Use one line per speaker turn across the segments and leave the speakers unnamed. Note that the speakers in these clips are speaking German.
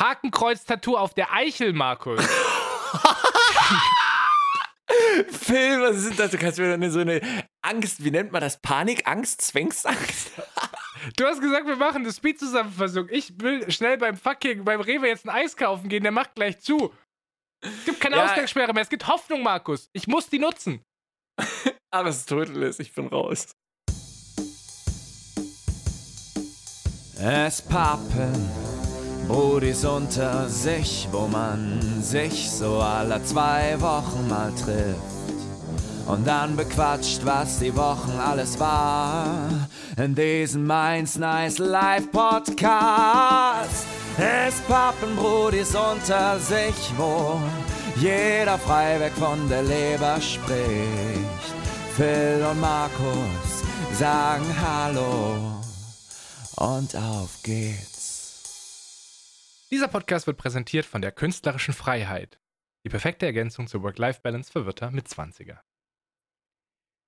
Hakenkreuz-Tattoo auf der Eichel, Markus.
Phil, was ist das? Du kannst mir dann so eine Angst, wie nennt man das? Panik, Angst, Zwangsangst?
Du hast gesagt, wir machen eine Speed-Zusammenfassung. Ich will schnell beim fucking, beim Rewe jetzt ein Eis kaufen gehen, der macht gleich zu. Es gibt keine ja. Ausgangssperre mehr, es gibt Hoffnung, Markus. Ich muss die nutzen.
Aber es ist total ich bin raus.
Es pappen Brudis unter sich, wo man sich so alle zwei Wochen mal trifft. Und dann bequatscht, was die Wochen alles war. In diesem Mainz Nice Live Podcast. Es pappen Brudis unter sich, wo jeder frei weg von der Leber spricht. Phil und Markus sagen Hallo und auf geht's.
Dieser Podcast wird präsentiert von der künstlerischen Freiheit. Die perfekte Ergänzung zur Work-Life-Balance für Wirter mit 20er.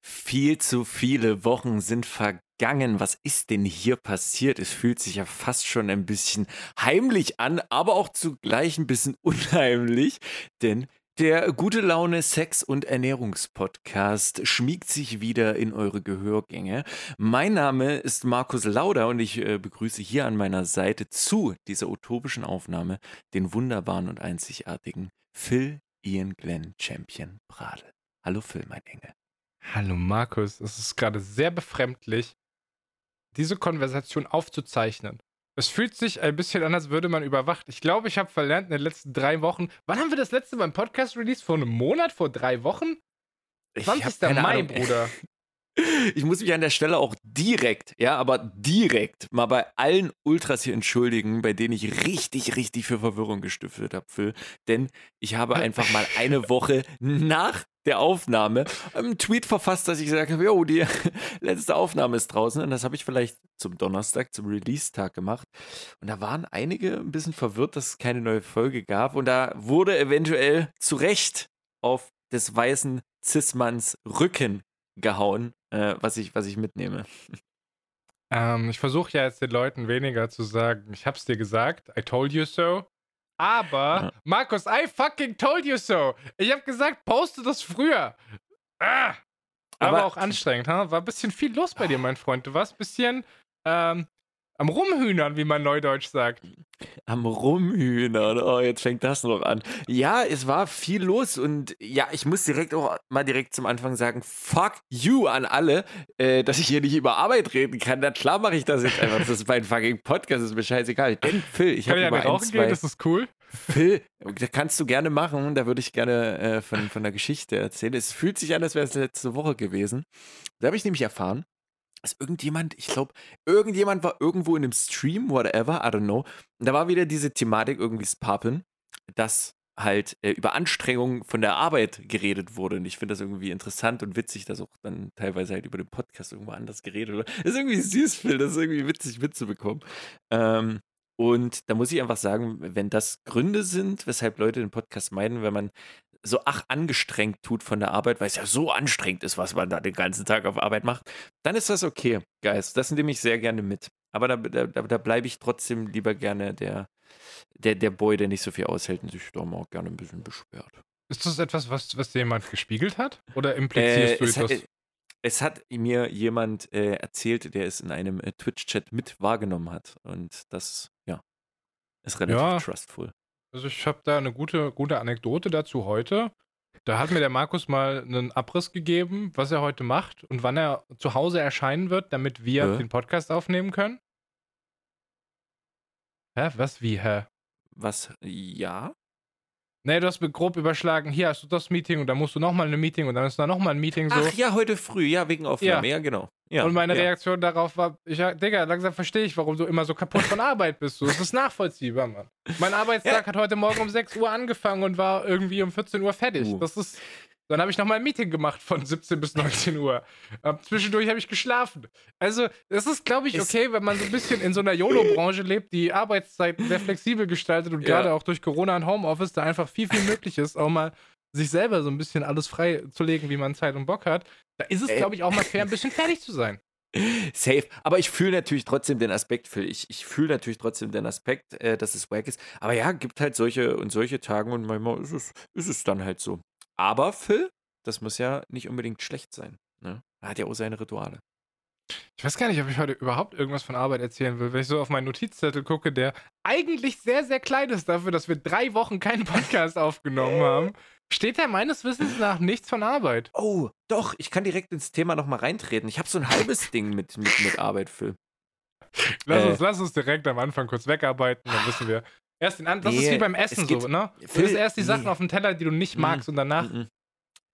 Viel zu viele Wochen sind vergangen. Was ist denn hier passiert? Es fühlt sich ja fast schon ein bisschen heimlich an, aber auch zugleich ein bisschen unheimlich, denn der gute Laune Sex- und Ernährungspodcast schmiegt sich wieder in eure Gehörgänge. Mein Name ist Markus Lauder und ich äh, begrüße hier an meiner Seite zu dieser utopischen Aufnahme den wunderbaren und einzigartigen Phil Ian Glenn Champion Pradel. Hallo Phil, mein Engel.
Hallo Markus, es ist gerade sehr befremdlich, diese Konversation aufzuzeichnen. Es fühlt sich ein bisschen an, als würde man überwacht. Ich glaube, ich habe verlernt in den letzten drei Wochen. Wann haben wir das letzte Mal im Podcast released? Vor einem Monat? Vor drei Wochen? 20. Mai, Ahnung. Bruder.
Ich muss mich an der Stelle auch direkt, ja, aber direkt mal bei allen Ultras hier entschuldigen, bei denen ich richtig, richtig für Verwirrung gestiftet habe, Phil. Denn ich habe einfach mal eine Woche nach der Aufnahme einen Tweet verfasst, dass ich gesagt habe, jo, die letzte Aufnahme ist draußen. Und das habe ich vielleicht zum Donnerstag, zum Release-Tag gemacht. Und da waren einige ein bisschen verwirrt, dass es keine neue Folge gab. Und da wurde eventuell zu Recht auf des weißen Cis-Manns Rücken gehauen, äh, was, ich, was ich mitnehme.
Ähm, ich versuche ja jetzt den Leuten weniger zu sagen, ich hab's dir gesagt, I told you so. Aber, ja. Markus, I fucking told you so. Ich habe gesagt, poste das früher. Ah. Aber, aber auch anstrengend, ha? War ein bisschen viel los bei dir, mein Freund. Du warst ein bisschen ähm, am Rumhühnern, wie man neudeutsch sagt.
Am Rumhühnern, oh, jetzt fängt das noch an. Ja, es war viel los und ja, ich muss direkt auch mal direkt zum Anfang sagen, fuck you an alle, äh, dass ich hier nicht über Arbeit reden kann. Na klar mache ich das jetzt einfach. Das ist mein fucking Podcast, das ist mir scheißegal. Denn Phil, ich habe ja ein, zwei... Gehen?
Das ist cool.
Phil, das kannst du gerne machen, da würde ich gerne äh, von, von der Geschichte erzählen. Es fühlt sich an, als wäre es letzte Woche gewesen. Da habe ich nämlich erfahren, dass irgendjemand, ich glaube, irgendjemand war irgendwo in einem Stream, whatever, I don't know. Und da war wieder diese Thematik irgendwie Papen, dass halt äh, über Anstrengungen von der Arbeit geredet wurde. Und ich finde das irgendwie interessant und witzig, dass auch dann teilweise halt über den Podcast irgendwo anders geredet wurde. Das ist irgendwie süß, Phil, das ist irgendwie witzig mitzubekommen. Ähm, und da muss ich einfach sagen, wenn das Gründe sind, weshalb Leute den Podcast meiden, wenn man so ach angestrengt tut von der Arbeit, weil es ja so anstrengend ist, was man da den ganzen Tag auf Arbeit macht, dann ist das okay, Guys. Das nehme ich sehr gerne mit. Aber da, da, da bleibe ich trotzdem lieber gerne der, der, der Boy, der nicht so viel aushält und sich da mal auch gerne ein bisschen beschwert.
Ist das etwas, was, was dir jemand gespiegelt hat? Oder implizierst äh, du etwas?
Hat, es hat mir jemand äh, erzählt, der es in einem äh, Twitch-Chat mit wahrgenommen hat. Und das, ja, ist relativ ja. trustful.
Also ich habe da eine gute, gute Anekdote dazu heute. Da hat mir der Markus mal einen Abriss gegeben, was er heute macht und wann er zu Hause erscheinen wird, damit wir Hä? den Podcast aufnehmen können. Hä? Was wie, hä?
Was? Ja?
Nee, du hast mir grob überschlagen, hier hast du das Meeting und dann musst du nochmal ein Meeting und dann ist da nochmal ein Meeting so.
Ach ja, heute früh, ja, wegen Aufnahme, ja, ja genau. Ja,
und meine
ja.
Reaktion darauf war, ich, Digga, langsam verstehe ich, warum du immer so kaputt von Arbeit bist. So. Das ist nachvollziehbar, Mann. Mein Arbeitstag hat heute Morgen um 6 Uhr angefangen und war irgendwie um 14 Uhr fertig. Uh. Das ist, dann habe ich nochmal ein Meeting gemacht von 17 bis 19 Uhr. Ähm, zwischendurch habe ich geschlafen. Also, es ist, glaube ich, okay, wenn man so ein bisschen in so einer YOLO-Branche lebt, die Arbeitszeiten sehr flexibel gestaltet und ja. gerade auch durch Corona und Homeoffice da einfach viel, viel möglich ist, auch mal sich selber so ein bisschen alles frei zu legen, wie man Zeit und Bock hat. Da ist es, glaube ich, auch mal fair, ein bisschen fertig zu sein.
Safe. Aber ich fühle natürlich trotzdem den Aspekt, Phil. Ich, ich fühle natürlich trotzdem den Aspekt, äh, dass es wack ist. Aber ja, gibt halt solche und solche Tage und manchmal ist es, ist es dann halt so. Aber Phil, das muss ja nicht unbedingt schlecht sein. Ne? Er hat ja auch seine Rituale.
Ich weiß gar nicht, ob ich heute überhaupt irgendwas von Arbeit erzählen will. Wenn ich so auf meinen Notizzettel gucke, der eigentlich sehr, sehr klein ist dafür, dass wir drei Wochen keinen Podcast aufgenommen haben, steht da meines Wissens nach nichts von Arbeit.
Oh, doch, ich kann direkt ins Thema nochmal reintreten. Ich habe so ein halbes Ding mit, mit, mit Arbeit, Phil.
Lass, äh, uns, lass uns direkt am Anfang kurz wegarbeiten, dann wissen wir. Erst den an das nee, ist wie beim Essen so, ne? Du isst erst die Sachen auf dem Teller, die du nicht magst, und danach mm -mm.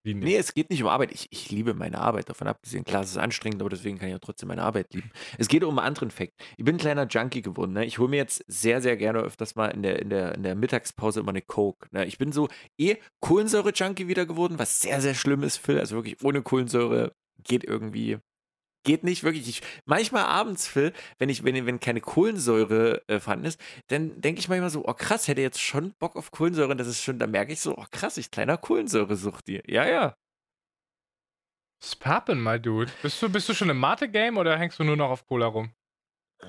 Nicht? Nee, es geht nicht um Arbeit. Ich, ich liebe meine Arbeit, davon abgesehen. Klar, es ist anstrengend, aber deswegen kann ich ja trotzdem meine Arbeit lieben. Es geht um einen anderen Fakt. Ich bin ein kleiner Junkie geworden. Ne? Ich hole mir jetzt sehr, sehr gerne öfters mal in der, in der, in der Mittagspause immer eine Coke. Ne? Ich bin so eh Kohlensäure-Junkie wieder geworden, was sehr, sehr schlimm ist, Phil. Also wirklich ohne Kohlensäure geht irgendwie geht nicht wirklich. Ich, manchmal abends, Phil, wenn ich, wenn, wenn keine Kohlensäure äh, vorhanden ist, dann denke ich manchmal so, oh krass, hätte jetzt schon Bock auf Kohlensäure. Und das ist schon, da merke ich so, oh krass, ich kleiner Kohlensäuresucht dir. Ja, ja.
Spappen, my dude. Bist du, bist du schon im Mate-Game oder hängst du nur noch auf Cola rum?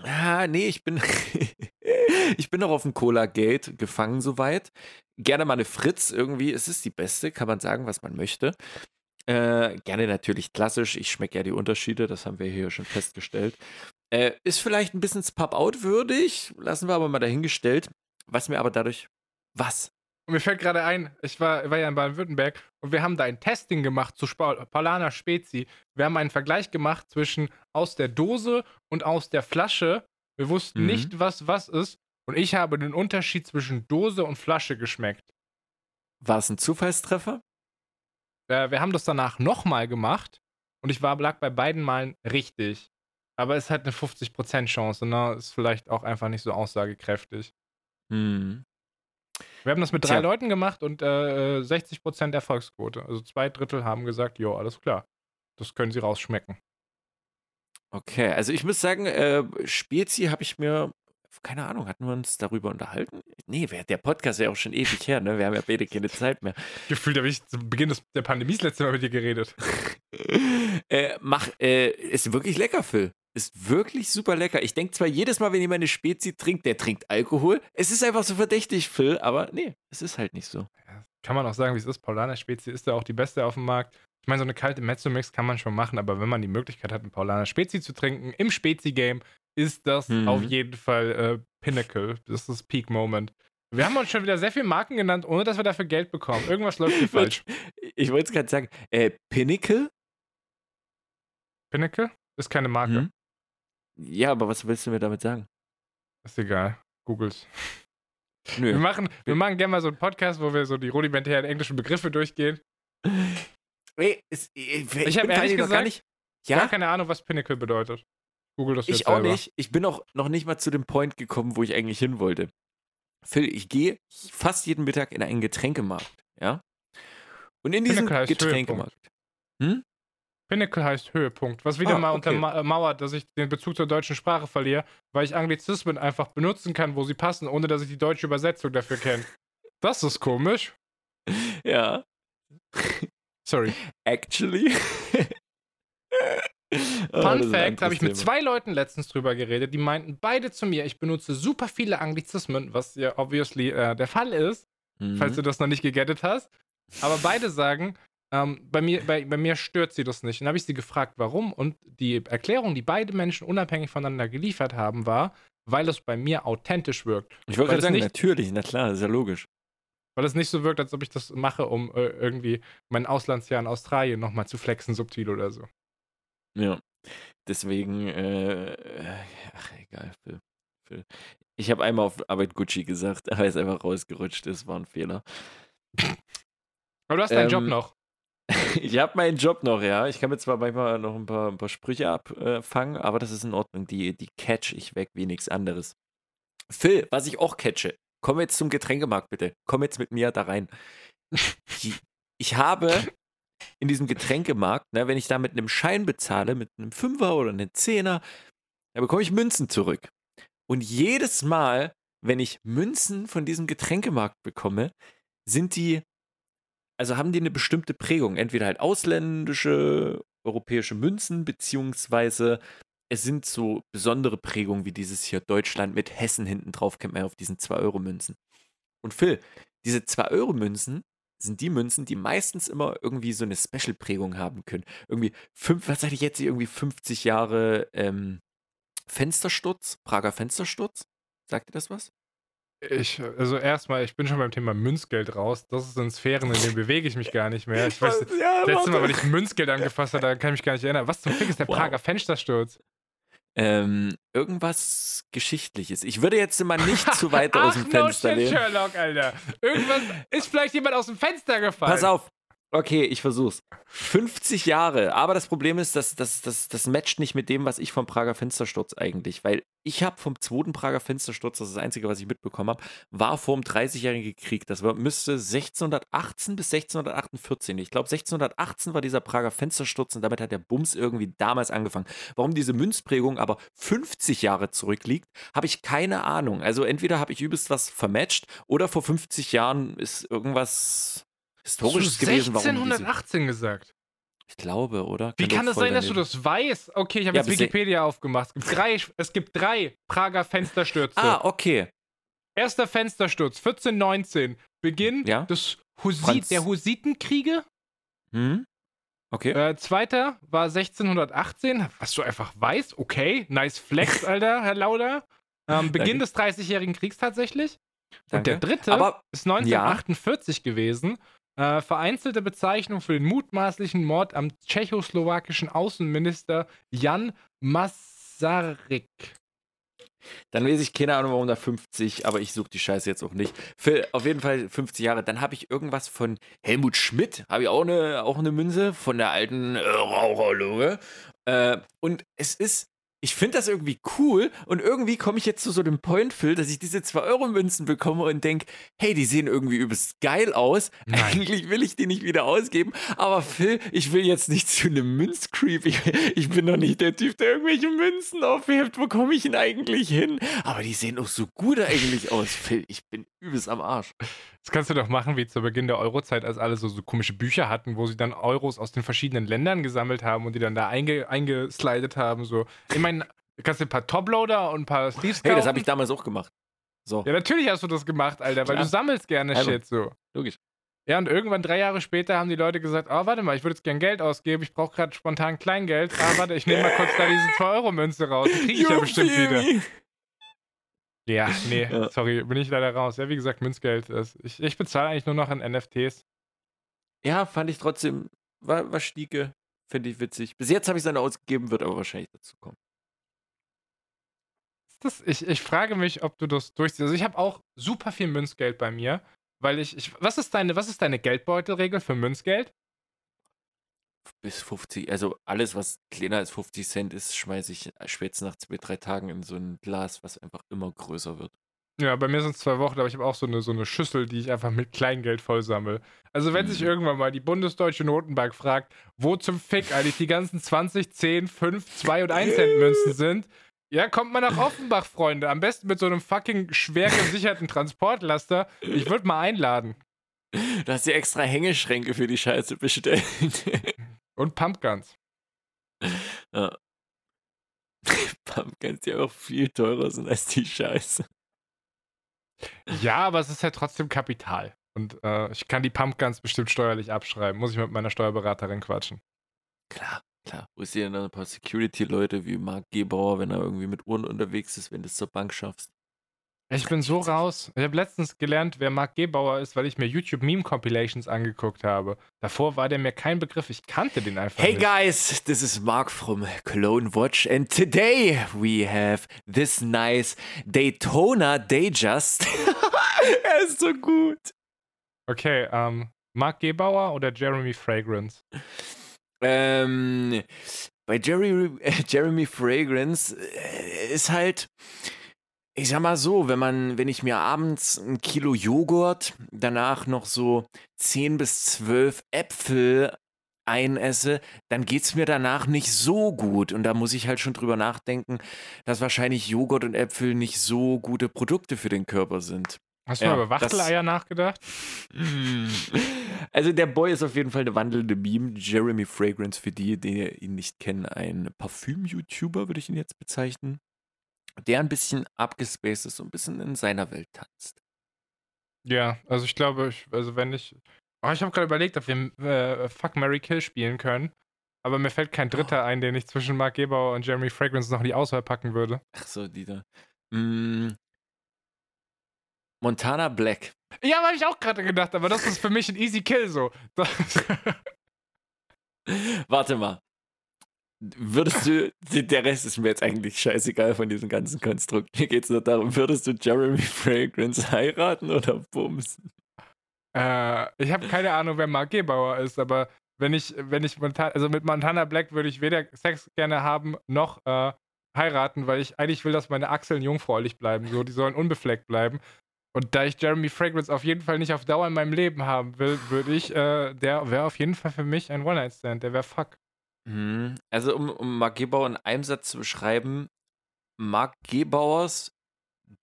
Ah, nee, ich bin. ich bin noch auf dem Cola-Gate gefangen soweit. Gerne mal eine Fritz irgendwie. Es ist die beste, kann man sagen, was man möchte. Äh, gerne natürlich klassisch. Ich schmecke ja die Unterschiede, das haben wir hier schon festgestellt. Äh, ist vielleicht ein bisschen Pop-Out würdig, lassen wir aber mal dahingestellt. Was mir aber dadurch. Was?
Und mir fällt gerade ein, ich war, war ja in Baden-Württemberg und wir haben da ein Testing gemacht zu Paulaner Spezi. Wir haben einen Vergleich gemacht zwischen aus der Dose und aus der Flasche. Wir wussten mhm. nicht, was was ist. Und ich habe den Unterschied zwischen Dose und Flasche geschmeckt.
War es ein Zufallstreffer?
Äh, wir haben das danach nochmal gemacht und ich war, lag bei beiden Malen richtig. Aber es hat eine 50% Chance, ne? Ist vielleicht auch einfach nicht so aussagekräftig.
Hm.
Wir haben das mit drei Tja. Leuten gemacht und äh, 60% Erfolgsquote. Also zwei Drittel haben gesagt, jo, alles klar. Das können sie rausschmecken.
Okay, also ich muss sagen, äh, Spezi habe ich mir keine Ahnung, hatten wir uns darüber unterhalten? Nee, der Podcast ist ja auch schon ewig her, ne? Wir haben ja beide keine Zeit mehr.
Gefühlt habe ich zu Beginn des, der Pandemie das letzte Mal mit dir geredet.
äh, mach, äh, ist wirklich lecker, Phil. Ist wirklich super lecker. Ich denke zwar jedes Mal, wenn jemand eine Spezi trinkt, der trinkt Alkohol. Es ist einfach so verdächtig, Phil, aber nee, es ist halt nicht so.
Ja, kann man auch sagen, wie es ist. Paulaner Spezi ist ja auch die beste auf dem Markt. Ich meine, so eine kalte Mezzo-Mix kann man schon machen, aber wenn man die Möglichkeit hat, einen Paulaner Spezi zu trinken, im Spezi-Game, ist das mhm. auf jeden Fall äh, Pinnacle. Das ist das Peak Moment. Wir haben uns schon wieder sehr viele Marken genannt, ohne dass wir dafür Geld bekommen. Irgendwas läuft hier falsch.
Ich wollte es gerade sagen. Äh, Pinnacle?
Pinnacle? Ist keine Marke. Mhm.
Ja, aber was willst du mir damit sagen?
Ist egal. Googles. Nö. Wir machen, wir machen gerne mal so einen Podcast, wo wir so die rudimentären englischen Begriffe durchgehen.
Ey, ist, ich,
ich habe ehrlich gesagt gar, nicht, ja? gar keine Ahnung, was Pinnacle bedeutet.
Google das Ich auch selber. nicht. Ich bin auch noch nicht mal zu dem Point gekommen, wo ich eigentlich hin wollte. Phil, ich gehe fast jeden Mittag in einen Getränkemarkt, ja? Und in diesem Getränkemarkt.
Hm? Pinnacle heißt Höhepunkt, was wieder ah, mal okay. untermauert, dass ich den Bezug zur deutschen Sprache verliere, weil ich Anglizismen einfach benutzen kann, wo sie passen, ohne dass ich die deutsche Übersetzung dafür kenne. Das ist komisch.
Ja.
Sorry.
Actually.
Oh, Fun Fact, habe ich mit zwei Leuten letztens drüber geredet, die meinten beide zu mir, ich benutze super viele Anglizismen, was ja obviously äh, der Fall ist, mhm. falls du das noch nicht gegettet hast. Aber beide sagen, ähm, bei, mir, bei, bei mir stört sie das nicht. Dann habe ich sie gefragt, warum. Und die Erklärung, die beide Menschen unabhängig voneinander geliefert haben, war, weil es bei mir authentisch wirkt.
Ich wollte gerade sagen, nicht, natürlich, na klar, ist ja logisch.
Weil es nicht so wirkt, als ob ich das mache, um äh, irgendwie mein Auslandsjahr in Australien nochmal zu flexen, subtil oder so.
Ja. Deswegen, äh, ach, egal, Phil. Phil. Ich habe einmal auf Arbeit Gucci gesagt, aber er ist einfach rausgerutscht. Das war ein Fehler.
Aber du hast deinen Job ähm, noch.
ich habe meinen Job noch, ja. Ich kann mir zwar manchmal noch ein paar, ein paar Sprüche abfangen, aber das ist in Ordnung. Die, die catch ich weg wie nichts anderes. Phil, was ich auch catche, komm jetzt zum Getränkemarkt bitte. Komm jetzt mit mir da rein. ich habe in diesem Getränkemarkt, ne, wenn ich da mit einem Schein bezahle, mit einem Fünfer oder einem Zehner, dann bekomme ich Münzen zurück. Und jedes Mal, wenn ich Münzen von diesem Getränkemarkt bekomme, sind die, also haben die eine bestimmte Prägung. Entweder halt ausländische europäische Münzen, beziehungsweise es sind so besondere Prägungen wie dieses hier Deutschland mit Hessen hinten drauf, kennt man ja auf diesen 2-Euro-Münzen. Und Phil, diese 2-Euro-Münzen sind die Münzen, die meistens immer irgendwie so eine Special-Prägung haben können. Irgendwie, fünf, was sag ich jetzt, irgendwie 50 Jahre ähm, Fenstersturz, Prager Fenstersturz. Sagt ihr das was?
Ich, also erstmal, ich bin schon beim Thema Münzgeld raus. Das sind Sphären, in denen bewege ich mich gar nicht mehr. Ich weiß, ja, letztes Mal, weil ich Münzgeld angefasst habe, da kann ich mich gar nicht erinnern. Was zum Fick ist der wow. Prager Fenstersturz?
Ähm, irgendwas Geschichtliches. Ich würde jetzt immer nicht zu weit aus dem Fenster no shit, lehnen.
Sherlock, Alter. Irgendwas ist vielleicht jemand aus dem Fenster gefallen.
Pass auf, Okay, ich versuch's. 50 Jahre. Aber das Problem ist, dass das, das, das matcht nicht mit dem, was ich vom Prager Fenstersturz eigentlich. Weil ich habe vom zweiten Prager Fenstersturz, das ist das Einzige, was ich mitbekommen habe, war vor dem 30-jährigen Krieg. Das war, müsste 1618 bis 1648. Ich glaube, 1618 war dieser Prager Fenstersturz und damit hat der Bums irgendwie damals angefangen. Warum diese Münzprägung aber 50 Jahre zurückliegt, habe ich keine Ahnung. Also entweder habe ich übelst was vermatcht oder vor 50 Jahren ist irgendwas Historisches gewesen.
Warum 1618 gesagt.
Ich glaube, oder?
Wie kann es sein, dass du das weißt? Okay, ich habe ja, jetzt Wikipedia aufgemacht. Es gibt, drei, es gibt drei Prager Fensterstürze.
Ah, okay.
Erster Fenstersturz, 1419. Beginn ja? des Husit, der Hussitenkriege.
Hm? Okay.
Äh, zweiter war 1618, was du einfach weißt. Okay, nice Flex, Alter, Herr Lauder. Ähm, Beginn des 30-jährigen Kriegs tatsächlich. Danke. Und der dritte Aber, ist 1948 ja. gewesen. Äh, vereinzelte Bezeichnung für den mutmaßlichen Mord am tschechoslowakischen Außenminister Jan Masaryk.
Dann weiß ich keine Ahnung, warum da 50, aber ich suche die Scheiße jetzt auch nicht. Für auf jeden Fall 50 Jahre. Dann habe ich irgendwas von Helmut Schmidt, habe ich auch eine, auch eine Münze von der alten äh, Raucherloge. Äh, und es ist ich finde das irgendwie cool und irgendwie komme ich jetzt zu so dem Point, Phil, dass ich diese 2-Euro-Münzen bekomme und denke, hey, die sehen irgendwie übelst geil aus. Nein. Eigentlich will ich die nicht wieder ausgeben, aber Phil, ich will jetzt nicht zu einem Münzcreep. Ich, ich bin doch nicht der Typ, der irgendwelche Münzen aufhebt. Wo komme ich denn eigentlich hin? Aber die sehen auch so gut eigentlich aus, Phil. Ich bin übelst am Arsch.
Das kannst du doch machen wie zu Beginn der Eurozeit, als alle so, so komische Bücher hatten, wo sie dann Euros aus den verschiedenen Ländern gesammelt haben und die dann da einge, eingeslidet haben. So. Ich meine, du kannst dir ein paar Toploader und ein paar Sleeves
kaufen. Hey, das habe ich damals auch gemacht. So.
Ja, natürlich hast du das gemacht, Alter, weil Klar. du sammelst gerne also, Shit so.
Logisch.
Ja, und irgendwann drei Jahre später haben die Leute gesagt, oh, warte mal, ich würde jetzt gern Geld ausgeben, ich brauche gerade spontan Kleingeld. Ah, warte, ich nehme mal kurz da diese 2-Euro-Münze raus. Die kriege ich ja bestimmt wieder. Ja, nee, ja. sorry, bin ich leider raus. Ja, wie gesagt, Münzgeld. Ich, ich bezahle eigentlich nur noch an NFTs.
Ja, fand ich trotzdem, war, war Stieke, finde ich witzig. Bis jetzt habe ich es dann ausgegeben, wird aber wahrscheinlich dazu kommen.
Das, ich, ich frage mich, ob du das durchziehst. Also ich habe auch super viel Münzgeld bei mir, weil ich, ich was ist deine, was ist deine Geldbeutelregel für Münzgeld?
bis 50, also alles, was kleiner als 50 Cent ist, schmeiße ich spätestens nach zwei, drei Tagen in so ein Glas, was einfach immer größer wird.
Ja, bei mir sind es zwei Wochen, aber ich habe auch so eine, so eine Schüssel, die ich einfach mit Kleingeld voll sammle. Also, wenn mhm. sich irgendwann mal die Bundesdeutsche Notenbank fragt, wo zum Fick eigentlich die ganzen 20, 10, 5, 2 und 1 Cent Münzen sind, ja, kommt mal nach Offenbach, Freunde. Am besten mit so einem fucking schwer gesicherten Transportlaster. Ich würde mal einladen.
Du hast dir extra Hängeschränke für die Scheiße bestellt.
Und Pumpguns.
Ja. Pumpguns, die auch viel teurer sind als die Scheiße.
Ja, aber es ist ja trotzdem Kapital. Und äh, ich kann die Pumpguns bestimmt steuerlich abschreiben. Muss ich mit meiner Steuerberaterin quatschen.
Klar, klar. Wo ist hier dann ein paar Security-Leute wie Marc Gebauer, wenn er irgendwie mit Uhren unterwegs ist, wenn du es zur Bank schaffst?
Ich bin so raus. Ich habe letztens gelernt, wer Marc Gebauer ist, weil ich mir YouTube Meme Compilations angeguckt habe. Davor war der mir kein Begriff. Ich kannte den einfach
hey
nicht.
Hey guys, this is Mark from Cologne Watch and today we have this nice Daytona Dayjust. er ist so gut.
Okay, ähm, Marc Gebauer oder Jeremy Fragrance?
Ähm, bei Jerry, äh, Jeremy Fragrance äh, ist halt ich sag mal so, wenn man, wenn ich mir abends ein Kilo Joghurt, danach noch so 10 bis 12 Äpfel einesse, dann geht es mir danach nicht so gut. Und da muss ich halt schon drüber nachdenken, dass wahrscheinlich Joghurt und Äpfel nicht so gute Produkte für den Körper sind.
Hast du ja, mal über Wachteleier nachgedacht?
Also der Boy ist auf jeden Fall eine wandelnde Meme. Jeremy Fragrance, für die, die ihn nicht kennen, ein Parfüm-YouTuber, würde ich ihn jetzt bezeichnen. Der ein bisschen abgespaced ist, so ein bisschen in seiner Welt tanzt.
Ja, also ich glaube, ich, also wenn ich. Oh, ich habe gerade überlegt, ob wir äh, Fuck Mary Kill spielen können. Aber mir fällt kein Dritter oh. ein, den ich zwischen Mark Gebauer und Jeremy Fragrance noch in die Auswahl packen würde.
Ach so, die da. Mm. Montana Black.
Ja, habe ich auch gerade gedacht, aber das ist für mich ein easy Kill so.
Warte mal. Würdest du, der Rest ist mir jetzt eigentlich scheißegal von diesem ganzen Konstrukt. Mir geht es nur darum, würdest du Jeremy Fragrance heiraten oder bumsen?
Äh, ich habe keine Ahnung, wer Mark Gebauer ist, aber wenn ich, wenn ich Montana, also mit Montana Black würde ich weder Sex gerne haben, noch äh, heiraten, weil ich eigentlich will, dass meine Achseln jungfräulich bleiben. So, die sollen unbefleckt bleiben. Und da ich Jeremy Fragrance auf jeden Fall nicht auf Dauer in meinem Leben haben will, würde ich, äh, der wäre auf jeden Fall für mich ein One-Night-Stand. Der wäre fuck.
Mhm. Also, um, um Mark Gebauer in einem Satz zu beschreiben: Mark Gebauers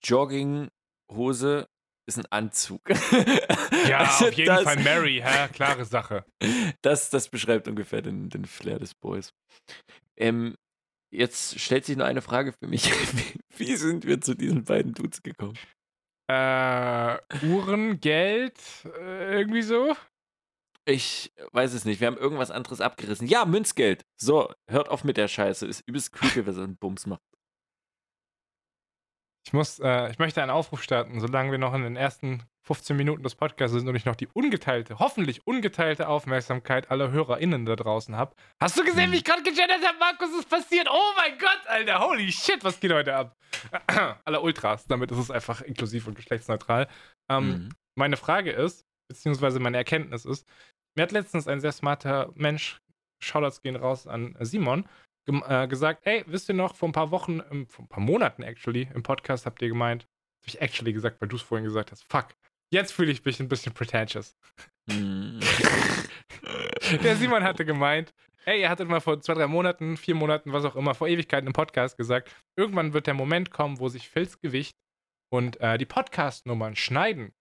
Jogginghose ist ein Anzug.
Ja, also auf jeden das, Fall Mary, hä? klare Sache.
Das, das beschreibt ungefähr den, den Flair des Boys. Ähm, jetzt stellt sich nur eine Frage für mich. Wie sind wir zu diesen beiden Dudes gekommen?
Äh, Uhren, Geld, äh, irgendwie so?
Ich weiß es nicht. Wir haben irgendwas anderes abgerissen. Ja, Münzgeld. So, hört auf mit der Scheiße. Ist übelst creepy, wer so einen Bums macht.
Ich muss, äh, ich möchte einen Aufruf starten, solange wir noch in den ersten 15 Minuten des Podcasts sind und ich noch die ungeteilte, hoffentlich ungeteilte Aufmerksamkeit aller HörerInnen da draußen habe. Hast du gesehen, wie ich gerade gegendert habe, Markus? Ist passiert? Oh mein Gott, Alter, holy shit, was geht heute ab? aller Ultras, damit ist es einfach inklusiv und geschlechtsneutral. Ähm, mhm. Meine Frage ist, beziehungsweise meine Erkenntnis ist, mir hat letztens ein sehr smarter Mensch, Shoutouts gehen raus an Simon, äh, gesagt, ey, wisst ihr noch, vor ein paar Wochen, vor ein paar Monaten actually, im Podcast habt ihr gemeint, hab ich actually gesagt, weil du es vorhin gesagt hast, fuck, jetzt fühle ich mich ein bisschen pretentious. Mm. Der Simon hatte gemeint, ey, ihr hattet mal vor zwei, drei Monaten, vier Monaten, was auch immer, vor Ewigkeiten im Podcast gesagt, irgendwann wird der Moment kommen, wo sich Phils Gewicht und äh, die Podcast-Nummern schneiden.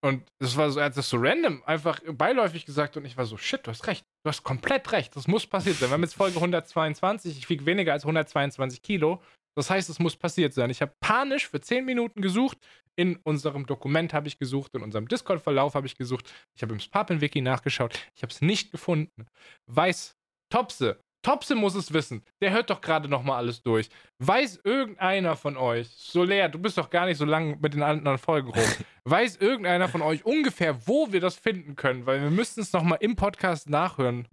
Und das war so, er hat das so random einfach beiläufig gesagt und ich war so, shit, du hast recht. Du hast komplett recht. Das muss passiert sein. Wir haben jetzt Folge 122. Ich wiege weniger als 122 Kilo. Das heißt, es muss passiert sein. Ich habe panisch für 10 Minuten gesucht. In unserem Dokument habe ich gesucht, in unserem Discord-Verlauf habe ich gesucht. Ich habe im Spapen-Wiki nachgeschaut. Ich habe es nicht gefunden. Weiß Topse, Topse muss es wissen. Der hört doch gerade noch mal alles durch. Weiß irgendeiner von euch, Soler, du bist doch gar nicht so lange mit den anderen Folgen rum. Weiß irgendeiner von euch ungefähr, wo wir das finden können? Weil wir müssten es noch mal im Podcast nachhören.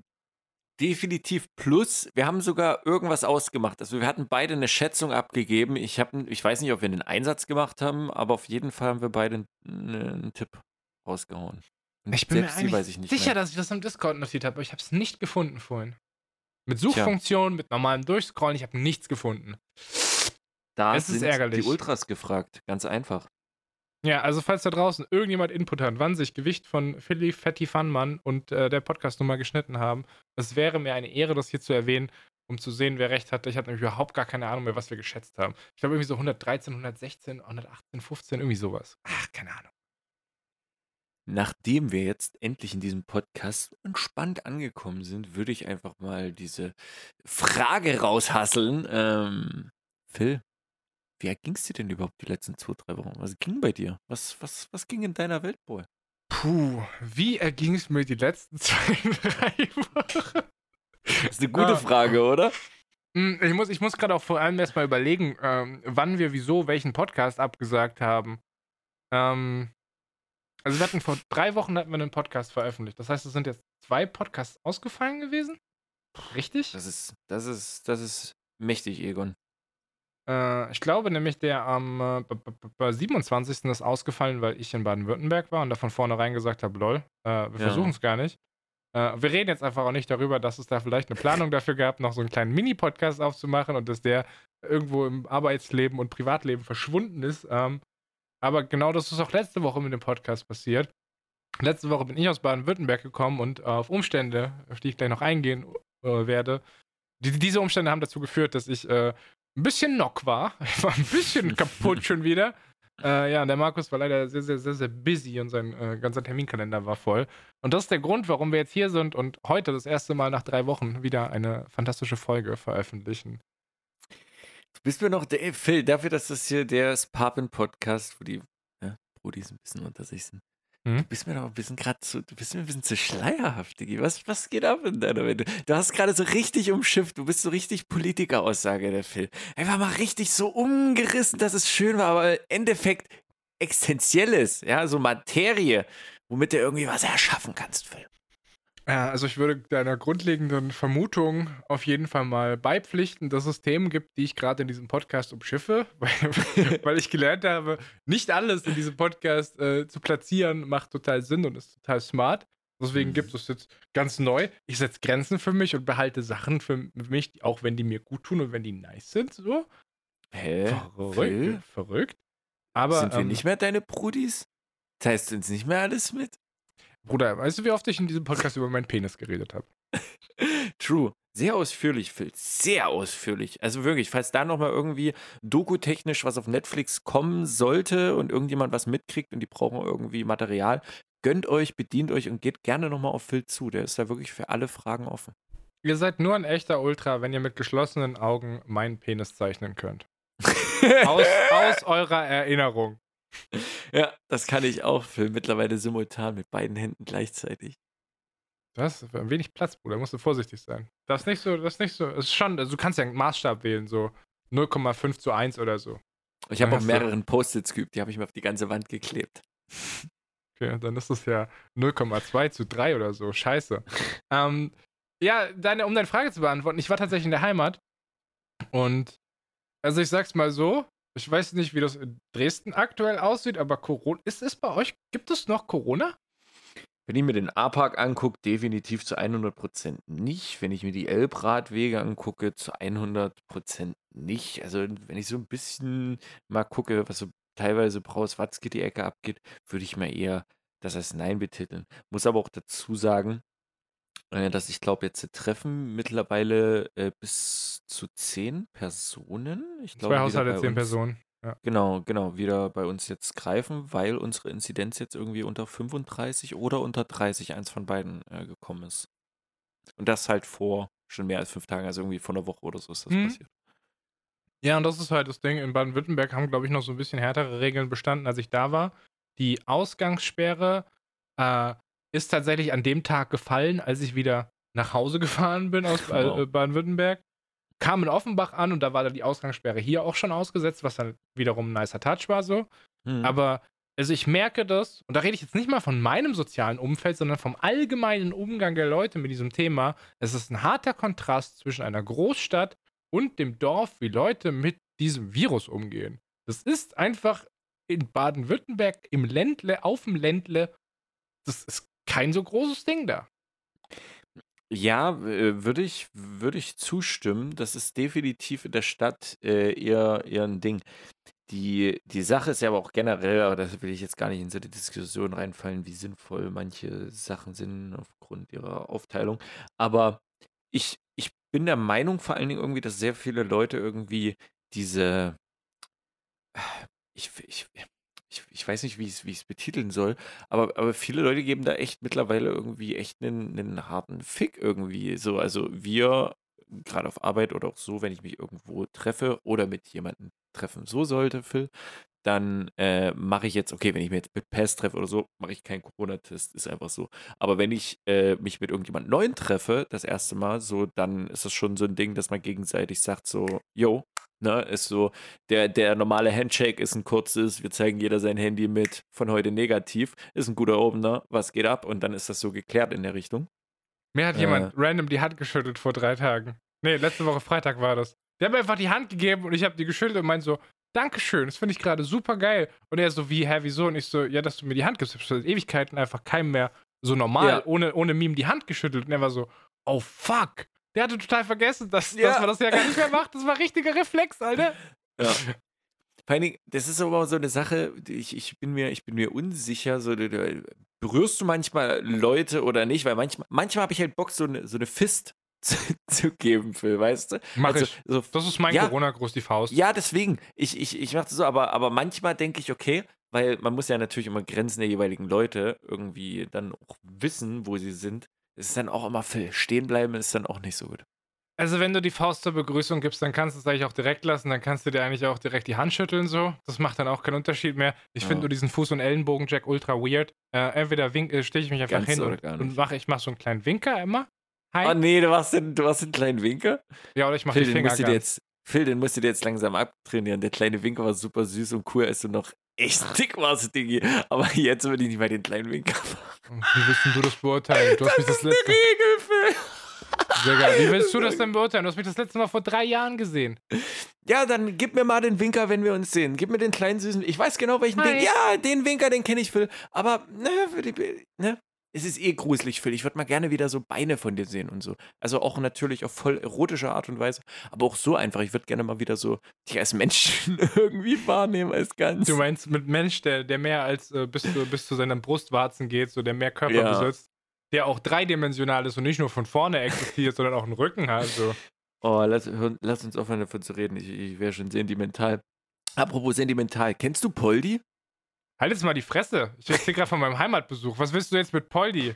Definitiv. Plus, wir haben sogar irgendwas ausgemacht. Also wir hatten beide eine Schätzung abgegeben. Ich, hab, ich weiß nicht, ob wir einen Einsatz gemacht haben, aber auf jeden Fall haben wir beide einen, Tipp rausgehauen.
ich bin mir eigentlich sicher, mehr. dass ich das im Discord notiert habe, aber ich habe es nicht gefunden vorhin. Mit Suchfunktion, Tja. mit normalem Durchscrollen, ich habe nichts gefunden.
Da es sind ist ärgerlich. die Ultras gefragt, ganz einfach.
Ja, also falls da draußen irgendjemand Input hat, wann sich Gewicht von Philly Fatty Funman und äh, der Podcast-Nummer geschnitten haben, es wäre mir eine Ehre, das hier zu erwähnen, um zu sehen, wer recht hatte. Ich hatte nämlich überhaupt gar keine Ahnung mehr, was wir geschätzt haben. Ich glaube irgendwie so 113, 116, 118, 15, irgendwie sowas. Ach, keine Ahnung.
Nachdem wir jetzt endlich in diesem Podcast entspannt angekommen sind, würde ich einfach mal diese Frage raushasseln. Ähm, Phil, wie ging es dir denn überhaupt die letzten zwei, drei Wochen? Was ging bei dir? Was, was, was ging in deiner Welt, Boy?
Puh, wie erging es mir die letzten zwei, drei Wochen?
Das ist eine gute ah. Frage, oder?
Hm, ich muss, ich muss gerade auch vor allem erstmal überlegen, ähm, wann wir wieso welchen Podcast abgesagt haben. Ähm, also wir hatten vor drei Wochen hatten wir einen Podcast veröffentlicht. Das heißt, es sind jetzt zwei Podcasts ausgefallen gewesen. Richtig?
Das ist, das ist, das ist mächtig, Egon.
Äh, ich glaube nämlich, der am äh, 27. ist ausgefallen, weil ich in Baden-Württemberg war und da von vornherein gesagt habe, lol, äh, wir ja. versuchen es gar nicht. Äh, wir reden jetzt einfach auch nicht darüber, dass es da vielleicht eine Planung dafür gab, noch so einen kleinen Mini-Podcast aufzumachen und dass der irgendwo im Arbeitsleben und Privatleben verschwunden ist. Ähm, aber genau das ist auch letzte Woche mit dem Podcast passiert. Letzte Woche bin ich aus Baden-Württemberg gekommen und auf Umstände, auf die ich gleich noch eingehen äh, werde, die, diese Umstände haben dazu geführt, dass ich äh, ein bisschen knock war. Ich war ein bisschen kaputt schon wieder. Äh, ja, der Markus war leider sehr, sehr, sehr, sehr busy und sein äh, ganzer Terminkalender war voll. Und das ist der Grund, warum wir jetzt hier sind und heute das erste Mal nach drei Wochen wieder eine fantastische Folge veröffentlichen.
Du bist mir noch, Phil, dafür, dass das hier der Spapen-Podcast, wo die ja, Brudis ein bisschen unter sich sind.
Hm?
Du bist mir doch ein bisschen gerade zu, du bist mir ein bisschen zu schleierhaft, Digi. Was, was geht ab in deiner Welt? Du hast gerade so richtig umschifft, du bist so richtig Politikeraussage, der Phil. Einfach mal richtig so umgerissen, dass es schön war, aber im Endeffekt Existenzielles, ja, so Materie, womit du irgendwie was erschaffen kannst, Phil.
Ja, also ich würde deiner grundlegenden Vermutung auf jeden Fall mal beipflichten, dass es Themen gibt, die ich gerade in diesem Podcast umschiffe, weil, weil ich gelernt habe, nicht alles in diesem Podcast äh, zu platzieren macht total Sinn und ist total smart. Deswegen
Mhm.
gibt es jetzt ganz neu. Ich setze Grenzen für mich und behalte Sachen für mich, auch wenn die mir gut tun und wenn die nice sind. So.
Hä?
Verrückt.
Phil?
Verrückt. Aber
Sind wir
ähm,
nicht mehr deine Brudis? Teilst du uns nicht mehr alles mit?
Bruder, weißt du, wie oft ich in diesem Podcast über meinen Penis geredet habe?
True. Sehr ausführlich, Phil. Sehr ausführlich. Also wirklich, falls da nochmal irgendwie dokutechnisch was auf Netflix kommen sollte und irgendjemand was mitkriegt und die brauchen irgendwie Material, gönnt euch, bedient euch und geht gerne nochmal auf Phil zu. Der ist da wirklich für alle Fragen offen.
Ihr seid nur ein echter Ultra, wenn ihr mit geschlossenen Augen meinen Penis zeichnen könnt. Aus, aus eurer Erinnerung.
Ja, das kann ich auch, Phil. Mittlerweile simultan mit beiden Händen gleichzeitig.
Du hast ein wenig Platz, Bruder. Musst du vorsichtig sein. Das ist nicht so, das ist nicht so. Es ist schon, also du kannst ja einen Maßstab wählen, so 0,5 zu 1 oder so.
Ich habe
so.
mehreren Post-its geübt, die habe ich mir auf die ganze Wand geklebt.
Okay, dann ist es ja 0,2 zu 3 oder so. Scheiße. ähm, ja, deine, um deine Frage zu beantworten, ich war tatsächlich in der Heimat und also ich sag's mal so, ich weiß nicht, wie das in Dresden aktuell aussieht, aber Corona, ist es bei euch, gibt es noch Corona?
Wenn ich mir den A-Park angucke, definitiv zu 100% nicht. Wenn ich mir die Elbradwege angucke, zu 100% nicht. Also wenn ich so ein bisschen mal gucke, was so teilweise Braus-Watzke die Ecke abgeht, würde ich mal eher das als Nein betiteln. Muss aber auch dazu sagen, äh, dass ich glaube, jetzt Treffen mittlerweile äh, bis zu 10 Personen. Ich glaube,
Zwei Haushalte, 10
uns-
Personen. Ja.
Genau, genau, wieder bei uns jetzt greifen, weil unsere Inzidenz jetzt irgendwie unter 35 oder unter 30, eins von beiden, äh, gekommen ist. Und das halt vor schon mehr als fünf Tagen, also irgendwie vor einer Woche oder so ist das
Mhm.
passiert.
Ja, und das ist halt das Ding. In Baden-Württemberg haben, glaube ich, noch so ein bisschen härtere Regeln bestanden, als ich da war. Die Ausgangssperre äh, ist tatsächlich an dem Tag gefallen, als ich wieder nach Hause gefahren bin aus äh,
Wow.
Baden-Württemberg. Kam in Offenbach an und da war dann die Ausgangssperre hier auch schon ausgesetzt, was dann wiederum ein nicer Touch war so.
Mhm.
Aber also ich merke das, und da rede ich jetzt nicht mal von meinem sozialen Umfeld, sondern vom allgemeinen Umgang der Leute mit diesem Thema. Es ist ein harter Kontrast zwischen einer Großstadt und dem Dorf, wie Leute mit diesem Virus umgehen. Das ist einfach in Baden-Württemberg, im Ländle, auf dem Ländle, das ist kein so großes Ding da.
Ja, äh, würde ich, würde ich zustimmen. Das ist definitiv in der Stadt äh, eher, eher ein Ding. Die, die Sache ist ja aber auch generell, aber da will ich jetzt gar nicht in so eine Diskussion reinfallen, wie sinnvoll manche Sachen sind aufgrund ihrer Aufteilung. Aber ich, ich bin der Meinung vor allen Dingen irgendwie, dass sehr viele Leute irgendwie diese, ich, ich, ich, ich weiß nicht, wie ich es betiteln soll, aber, aber viele Leute geben da echt mittlerweile irgendwie echt einen, einen harten Fick irgendwie. So, also wir, gerade auf Arbeit oder auch so, wenn ich mich irgendwo treffe oder mit jemandem treffen so sollte, Phil, dann äh, mache ich jetzt, okay, wenn ich mich jetzt mit Pass treffe oder so, mache ich keinen Corona-Test, ist einfach so. Aber wenn ich äh, mich mit irgendjemand Neuen treffe, das erste Mal, so, dann ist das schon so ein Ding, dass man gegenseitig sagt, so, yo, ne, ist so, der, der normale Handshake ist ein kurzes, wir zeigen jeder sein Handy mit, von heute negativ, ist ein guter Opener, was geht ab? Und dann ist das so geklärt in der Richtung.
Mir hat
Äh.
jemand random die Hand geschüttelt vor drei Tagen. Nee, letzte Woche Freitag war das. Der hat mir einfach die Hand gegeben und ich habe die geschüttelt und meint so, Dankeschön, das finde ich gerade super geil. Und er so, wie, hä, wieso? Und ich so, ja, dass du mir die Hand gibst. Ich hab schon seit Ewigkeiten einfach keinem mehr so normal,
Ja.
ohne, ohne Meme die Hand geschüttelt. Und er war so, oh fuck. Der hatte total vergessen, dass,
Ja.
dass man das ja gar nicht mehr macht. Das war richtiger Reflex, Alter.
Ja. Vor allen Dingen, das ist aber so eine Sache, ich, ich, bin, mir, ich bin mir unsicher, so, berührst du manchmal Leute oder nicht, weil manchmal, manchmal habe ich halt Bock, so eine, so eine Fist zu, zu geben, Phil, weißt du?
Mach
Also,
ich.
so,
Das ist mein
Ja.
Corona-Gruß, die Faust.
ja, deswegen. Ich, ich, ich mache das so, aber, aber manchmal denke ich, okay, weil man muss ja natürlich immer Grenzen der jeweiligen Leute irgendwie dann auch wissen, wo sie sind. Es ist dann auch immer, Phil, stehen bleiben ist dann auch nicht so gut.
Also, wenn du die Faust zur Begrüßung gibst, dann kannst du es eigentlich auch direkt lassen. Dann kannst du dir eigentlich auch direkt die Hand schütteln, so. Das macht dann auch keinen Unterschied mehr. Ich
Ja.
finde nur diesen Fuß- und Ellenbogen-Jack ultra weird. Äh, entweder wink, äh, stehe ich mich einfach
Ganz
hin
oder
und, und mache, ich mache so einen kleinen Winker immer. Hi.
Oh nee, du machst den, du hast den kleinen Winker.
ja, oder ich mache
den
Finger
musst du dir jetzt, Phil, den musst du dir jetzt langsam abtrainieren. Der kleine Winker war super süß und cool, als du noch echt dick warst, Diggi. Aber jetzt würde ich nicht mal den kleinen Winker machen.
Wie willst du das beurteilen? Du hast mich das letzte
Regel, Phil.
Sehr geil. Wie willst du das denn beurteilen? Du hast mich das letzte Mal vor drei Jahren gesehen.
Ja, dann gib mir mal den Winker, wenn wir uns sehen. Gib mir den kleinen süßen. Ich weiß genau, welchen
Hi.
Winker. Ja, den Winker, den kenne ich, Phil. Aber, ne, für die, ne? Es ist eh gruselig, Phil. Ich würde mal gerne wieder so Beine von dir sehen und so. Also auch natürlich auf voll erotische Art und Weise. Aber auch so einfach. Ich würde gerne mal wieder so dich als Menschen irgendwie wahrnehmen als ganz.
Du meinst mit Mensch, der, der mehr als äh, bis, zu, bis zu seinen Brustwarzen geht, so der mehr Körper
Ja.
besitzt, der auch dreidimensional ist und nicht nur von vorne existiert, sondern auch einen Rücken hat. So.
Oh, lass, hör- lass uns aufhören davon zu reden. Ich, ich wäre schon sentimental. Apropos sentimental. Kennst du Poldi?
Halt jetzt mal die Fresse. Ich erzähl gerade von meinem Heimatbesuch. Was willst du jetzt mit Poldi?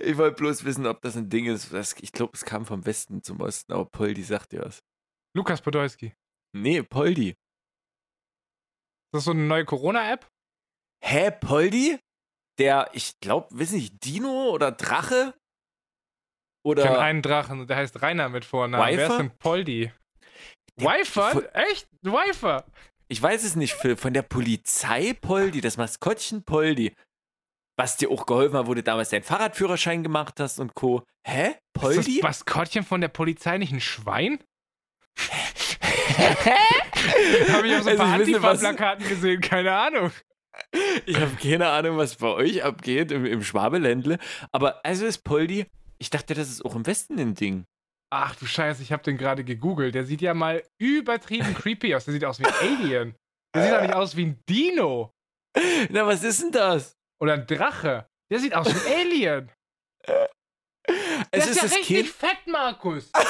Ich wollte bloß wissen, ob das ein Ding ist. Das, ich glaube, es kam vom Westen zum Osten, aber Poldi sagt dir was.
Lukas Podolski.
Nee, Poldi.
Das ist so eine neue Corona-App?
Hä, Poldi? Der, ich glaube, wissen nicht, Dino oder Drache?
Ich kenne
Oder.
einen Drachen der heißt Rainer mit Vornamen. Wer ist
Wifer?
denn Poldi? Wifer? Echt? Wifer?
Ich weiß es nicht, Phil. Von der Polizei Poldi, das Maskottchen Poldi. Was dir auch geholfen hat, wo du damals deinen Fahrradführerschein gemacht hast und Co. Hä?
Ist
Poldi?
das Maskottchen von der Polizei nicht ein Schwein? Habe ich auf so ein
Also
paar Antifa-Plakaten gesehen, keine Ahnung.
Ich habe keine Ahnung, was bei euch abgeht im, im Schwabeländle. Aber also ist Poldi, ich dachte, das ist auch im Westen ein Ding.
Ach du Scheiße, ich habe den gerade gegoogelt. Der sieht ja mal übertrieben creepy aus. Der sieht aus wie ein Alien. Der sieht doch nicht aus wie ein Dino
Na, was ist denn das?
oder ein Drache. Der sieht aus wie ein Alien. Der
Es
ist,
ist
ja richtig
Kind.
fett, Markus.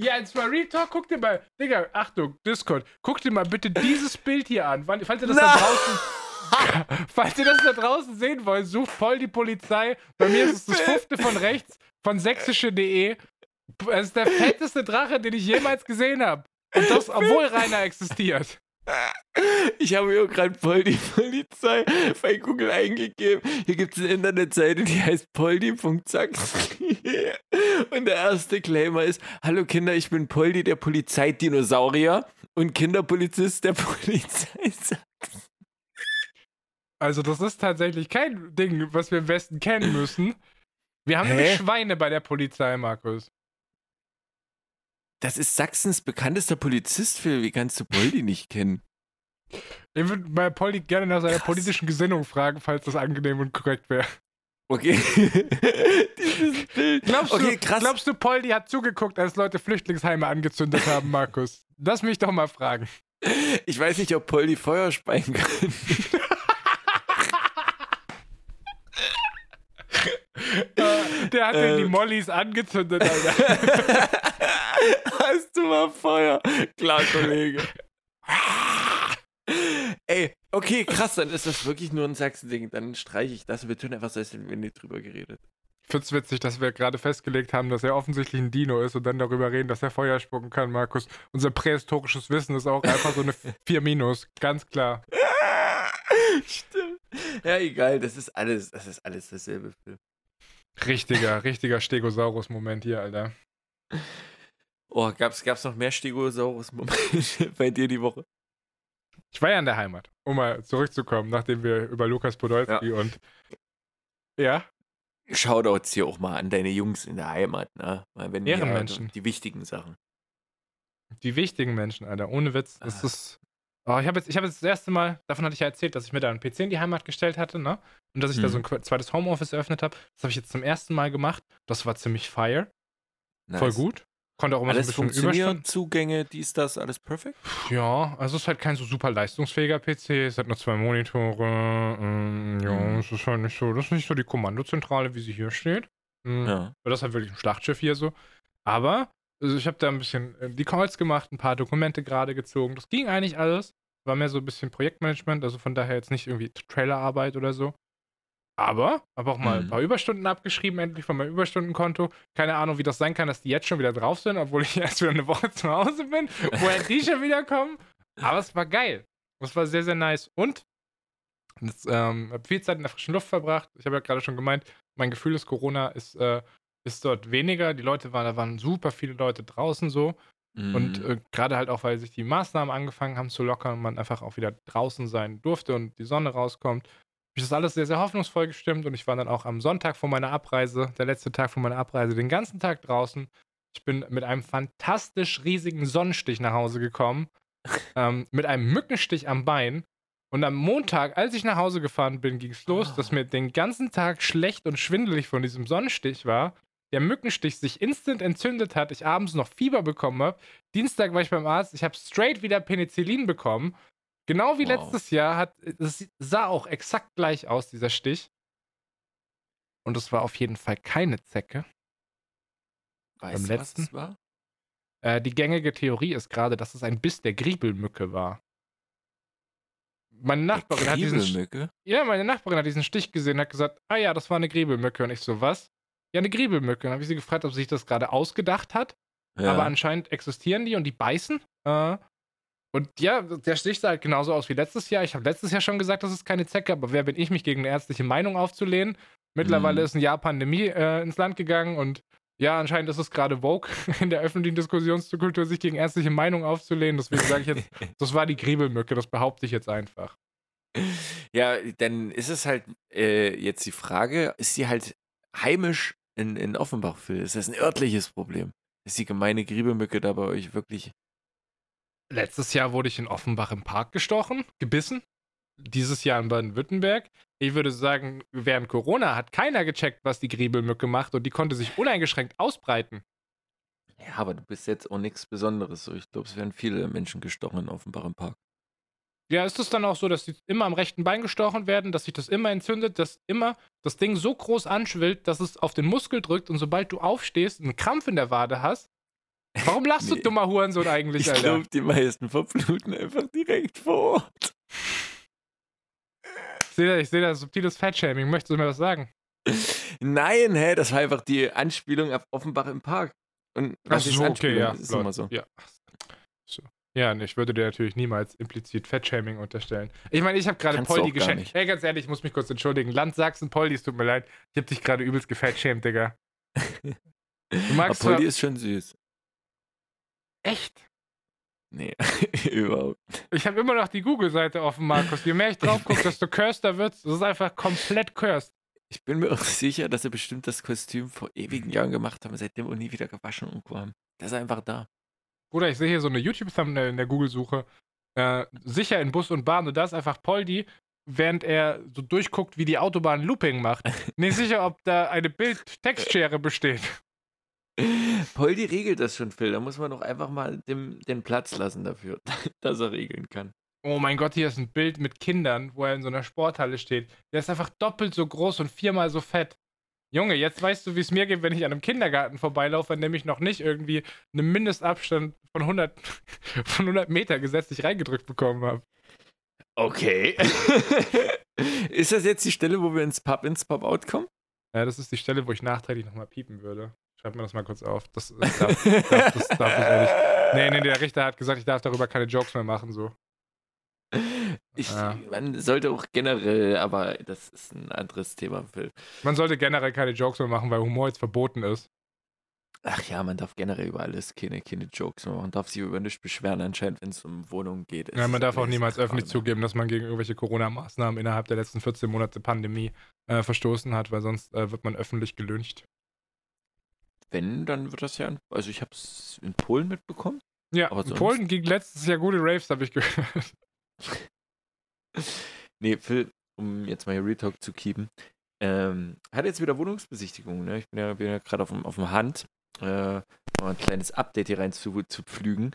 Ja, jetzt mal Real Talk, guck dir mal, Digga, Achtung, Discord, guck dir mal bitte dieses Bild hier an. Falls ihr das da
Na.
draußen, falls ihr das da draußen sehen wollt, sucht voll die Polizei. Bei mir ist es das fünfte von rechts von sächsische.de. Es ist der fetteste Drache, den ich jemals gesehen habe. Und das, obwohl Rainer existiert.
Ich habe mir gerade Poldi Polizei bei Google eingegeben. Hier gibt es eine Internetseite, die heißt poldi.sachsen. Und der erste Claimer ist: Hallo Kinder, ich bin Poldi, der Polizeidinosaurier und Kinderpolizist der Polizei Sachsen.
Also, das ist tatsächlich kein Ding, was wir im Westen kennen müssen. Wir haben
Hä?
nämlich Schweine bei der Polizei, Markus.
Das ist Sachsens bekanntester Polizist, Phil. Wie kannst du Poldi nicht kennen?
Ich würde bei Poldi gerne nach seiner
Krass.
politischen Gesinnung fragen, falls das angenehm und korrekt wäre.
Okay. Dieses Bild.
Glaubst,
okay,
du,
krass.
glaubst du, Poldi hat zugeguckt, als Leute Flüchtlingsheime angezündet haben, Markus? Lass mich doch mal fragen.
ich weiß nicht, ob Poldi Feuer speien kann.
Äh, Der hat ja die
Ähm.
Mollys angezündet, Alter.
Hast du mal Feuer? Klar, Kollege. Ey, okay, krass, dann ist das wirklich nur ein Sachsen-Ding. Dann streiche ich das und wir tun einfach so, als hätten wir nicht drüber geredet.
Ich find's witzig, dass wir gerade festgelegt haben, dass er offensichtlich ein Dino ist und dann darüber reden, dass er Feuer spucken kann, Markus. Unser prähistorisches Wissen ist auch einfach so eine 4 Minus, ganz klar.
Stimmt. Ja, egal, das ist alles, das ist alles dasselbe Film.
Richtiger, richtiger Stegosaurus-Moment hier, Alter.
Oh, gab's, gab's noch mehr Stegosaurus-Momente bei dir die Woche?
Ich war ja in der Heimat, um mal zurückzukommen, nachdem wir über Lukas Podolski und. Ja,
Shoutouts hier auch mal an deine Jungs in der Heimat, ne? Mal wenn
Ehrenmenschen.
Die wichtigen Sachen.
die wichtigen Menschen, Alter, ohne Witz. Das
Ah.
ist. Oh, ich habe jetzt, ich hab jetzt das erste Mal, davon hatte ich ja erzählt, dass ich mir da einen PC in die Heimat gestellt hatte, ne? Und dass ich da
Mhm.
so ein zweites Homeoffice eröffnet habe. Das habe ich jetzt zum ersten Mal gemacht. Das war ziemlich fire.
Nice.
Voll gut. Konnte auch immer
Alles
so ein bisschen Überstunden.
Zugänge, dies, das, alles perfekt?
Ja, also es ist halt kein so super leistungsfähiger PC. Es hat nur zwei Monitore. Ähm, ja,
Mhm.
es ist halt nicht so, das ist nicht so die Kommandozentrale, wie sie hier steht. Mhm.
Ja.
Das ist halt wirklich ein Schlachtschiff hier so. Aber also ich habe da ein bisschen äh, die Calls gemacht, ein paar Dokumente gerade gezogen. Das ging eigentlich alles. War mehr so ein bisschen Projektmanagement, also von daher jetzt nicht irgendwie Trailerarbeit oder so. Aber habe auch mal ein
Mhm.
paar Überstunden abgeschrieben, endlich von meinem Überstundenkonto. Keine Ahnung, wie das sein kann, dass die jetzt schon wieder drauf sind, obwohl ich erst wieder eine Woche zu Hause bin. Woher die schon wieder kommen. Aber es war geil. Es war sehr, sehr nice. Und ich ähm, habe viel Zeit in der frischen Luft verbracht. Ich habe ja gerade schon gemeint, mein Gefühl ist, Corona ist, äh, ist dort weniger. Die Leute waren, da waren super viele Leute draußen so. Und
Mhm.
äh, gerade halt auch, weil sich die Maßnahmen angefangen haben zu lockern und man einfach auch wieder draußen sein durfte und die Sonne rauskommt, habe ich das alles sehr, sehr hoffnungsvoll gestimmt. Und ich war dann auch am Sonntag vor meiner Abreise, der letzte Tag vor meiner Abreise, den ganzen Tag draußen. Ich bin mit einem fantastisch riesigen Sonnenstich nach Hause gekommen, ähm, mit einem Mückenstich am Bein. Und am Montag, als ich nach Hause gefahren bin, ging es los, dass
Ah.
mir den ganzen Tag schlecht und schwindelig von diesem Sonnenstich war. Der Mückenstich sich instant entzündet hat, ich abends noch Fieber bekommen habe. Dienstag war ich beim Arzt, ich habe straight wieder Penicillin bekommen. Genau wie
Wow.
letztes Jahr hat es sah auch exakt gleich aus dieser Stich. Und es war auf jeden Fall keine Zecke.
weißt du, was
letzten?
es war?
Äh, die gängige Theorie ist gerade, dass es ein Biss der Griebelmücke war. Meine Nachbarin hat diesen
Griebelmücke?
Ja, meine Nachbarin hat diesen Stich gesehen und hat gesagt, ah ja, das war eine Griebelmücke. Und ich so, was? Ja, eine Griebelmücke. Und habe ich sie gefragt, ob sie sich das gerade ausgedacht hat.
Ja.
Aber anscheinend existieren die und die beißen. Äh, und ja, der Stich sah halt genauso aus wie letztes Jahr. Ich habe letztes Jahr schon gesagt, das ist keine Zecke, aber wer bin ich, mich gegen eine ärztliche Meinung aufzulehnen? Mittlerweile
Mhm.
ist ein Jahr Pandemie äh, ins Land gegangen und ja, anscheinend ist es gerade Vogue in der öffentlichen Diskussionskultur, sich gegen ärztliche Meinung aufzulehnen. Deswegen sage ich jetzt, das war die Griebelmücke, das behaupte ich jetzt einfach.
Ja, dann ist es halt äh, jetzt die Frage, ist sie halt heimisch in, in Offenbach, Phil? Ist das ein örtliches Problem? Ist die gemeine Griebelmücke da bei euch wirklich?
Letztes Jahr wurde ich in Offenbach im Park gestochen, gebissen. Dieses Jahr in Baden-Württemberg. Ich würde sagen, während Corona hat keiner gecheckt, was die Griebelmücke macht und die konnte sich uneingeschränkt ausbreiten.
Ja, aber du bist jetzt auch nichts Besonderes. So. Ich glaube, es werden viele Menschen gestochen in Offenbach im Park.
Ja, ist es dann auch so, dass die immer am rechten Bein gestochen werden, dass sich das immer entzündet, dass immer das Ding so groß anschwillt, dass es auf den Muskel drückt und sobald du aufstehst, einen Krampf in der Wade hast? Warum lachst
Nee.
du, dummer Hurensohn, eigentlich,
Ich
Alter?
glaube, die meisten verbluten einfach direkt vor Ort.
Ich sehe da, ich seh da subtiles Fettshaming. Möchtest du mir was sagen?
Nein, hä, das war einfach die Anspielung auf Offenbach im Park. Und was ist Anspielung? Das ist
lol.
immer so.
Ja. so. Ja, und ich würde dir natürlich niemals implizit Fettshaming unterstellen. Ich meine, ich habe gerade
Kannst
Poldi
auch
geschenkt.
nicht.
Ey, ganz ehrlich, ich muss mich kurz entschuldigen. Land Sachsen, Poldi, es tut mir leid. Ich habe dich gerade übelst gefettshamed, Digga. Du magst
Aber Poldi ist schon süß.
Echt?
Nee, überhaupt.
Ich habe immer noch die Google-Seite offen, Markus. Je mehr ich drauf gucke, desto curster wird's. Das ist einfach komplett cursed.
Ich bin mir auch sicher, dass sie bestimmt das Kostüm vor ewigen Jahren gemacht haben, seitdem und nie wieder gewaschen und haben. Das ist einfach da.
Bruder, ich sehe hier so eine YouTube-Thumbnail in der Google-Suche. Äh, sicher in Bus und Bahn. Und da ist einfach Poldi, während er so durchguckt, wie die Autobahn Looping macht. Nicht sicher, ob da eine Bild-Textschere besteht.
Poldi regelt das schon, Phil. Da muss man doch einfach mal dem, den Platz lassen dafür, dass er regeln kann.
Oh mein Gott, hier ist ein Bild mit Kindern, wo er in so einer Sporthalle steht. Der ist einfach doppelt so groß und viermal so fett. Junge, jetzt weißt du, wie es mir geht, wenn ich an einem Kindergarten vorbeilaufe, an dem ich noch nicht irgendwie einen Mindestabstand von 100, von 100 Meter gesetzlich reingedrückt bekommen habe.
Okay. ist das jetzt die Stelle, wo wir ins Pub, ins Pub-Out kommen?
Ja, das ist die Stelle, wo ich nachträglich nochmal piepen würde. Schreib mir das mal kurz auf. Das, das, darf, darf, das darf ich ehrlich. Nee, nee, der Richter hat gesagt, ich darf darüber keine Jokes mehr machen, so.
Ich,
Ja.
Man sollte auch generell, aber das ist ein anderes Thema, Phil.
Man sollte generell keine Jokes mehr machen, weil Humor jetzt verboten ist.
Ach ja, man darf generell über alles keine, keine Jokes mehr machen. Man darf sich über nichts beschweren, anscheinend, wenn es um Wohnungen geht.
Ja, man darf auch niemals öffentlich zugeben, dass man gegen irgendwelche Corona-Maßnahmen innerhalb der letzten 14 Monate Pandemie äh, verstoßen hat, weil sonst äh, wird man öffentlich gelyncht.
Wenn, dann wird das ja. Also, ich habe es in Polen mitbekommen.
Ja,
Aber
in Polen ging letztes Jahr gute Raves, habe ich gehört.
Nee, Phil, um jetzt mal hier Retalk zu keepen. Ähm, hat jetzt wieder Wohnungsbesichtigung, ne? Ich bin ja, ja gerade auf dem, auf dem Hand. äh, mal ein kleines Update hier rein zu, zu pflügen.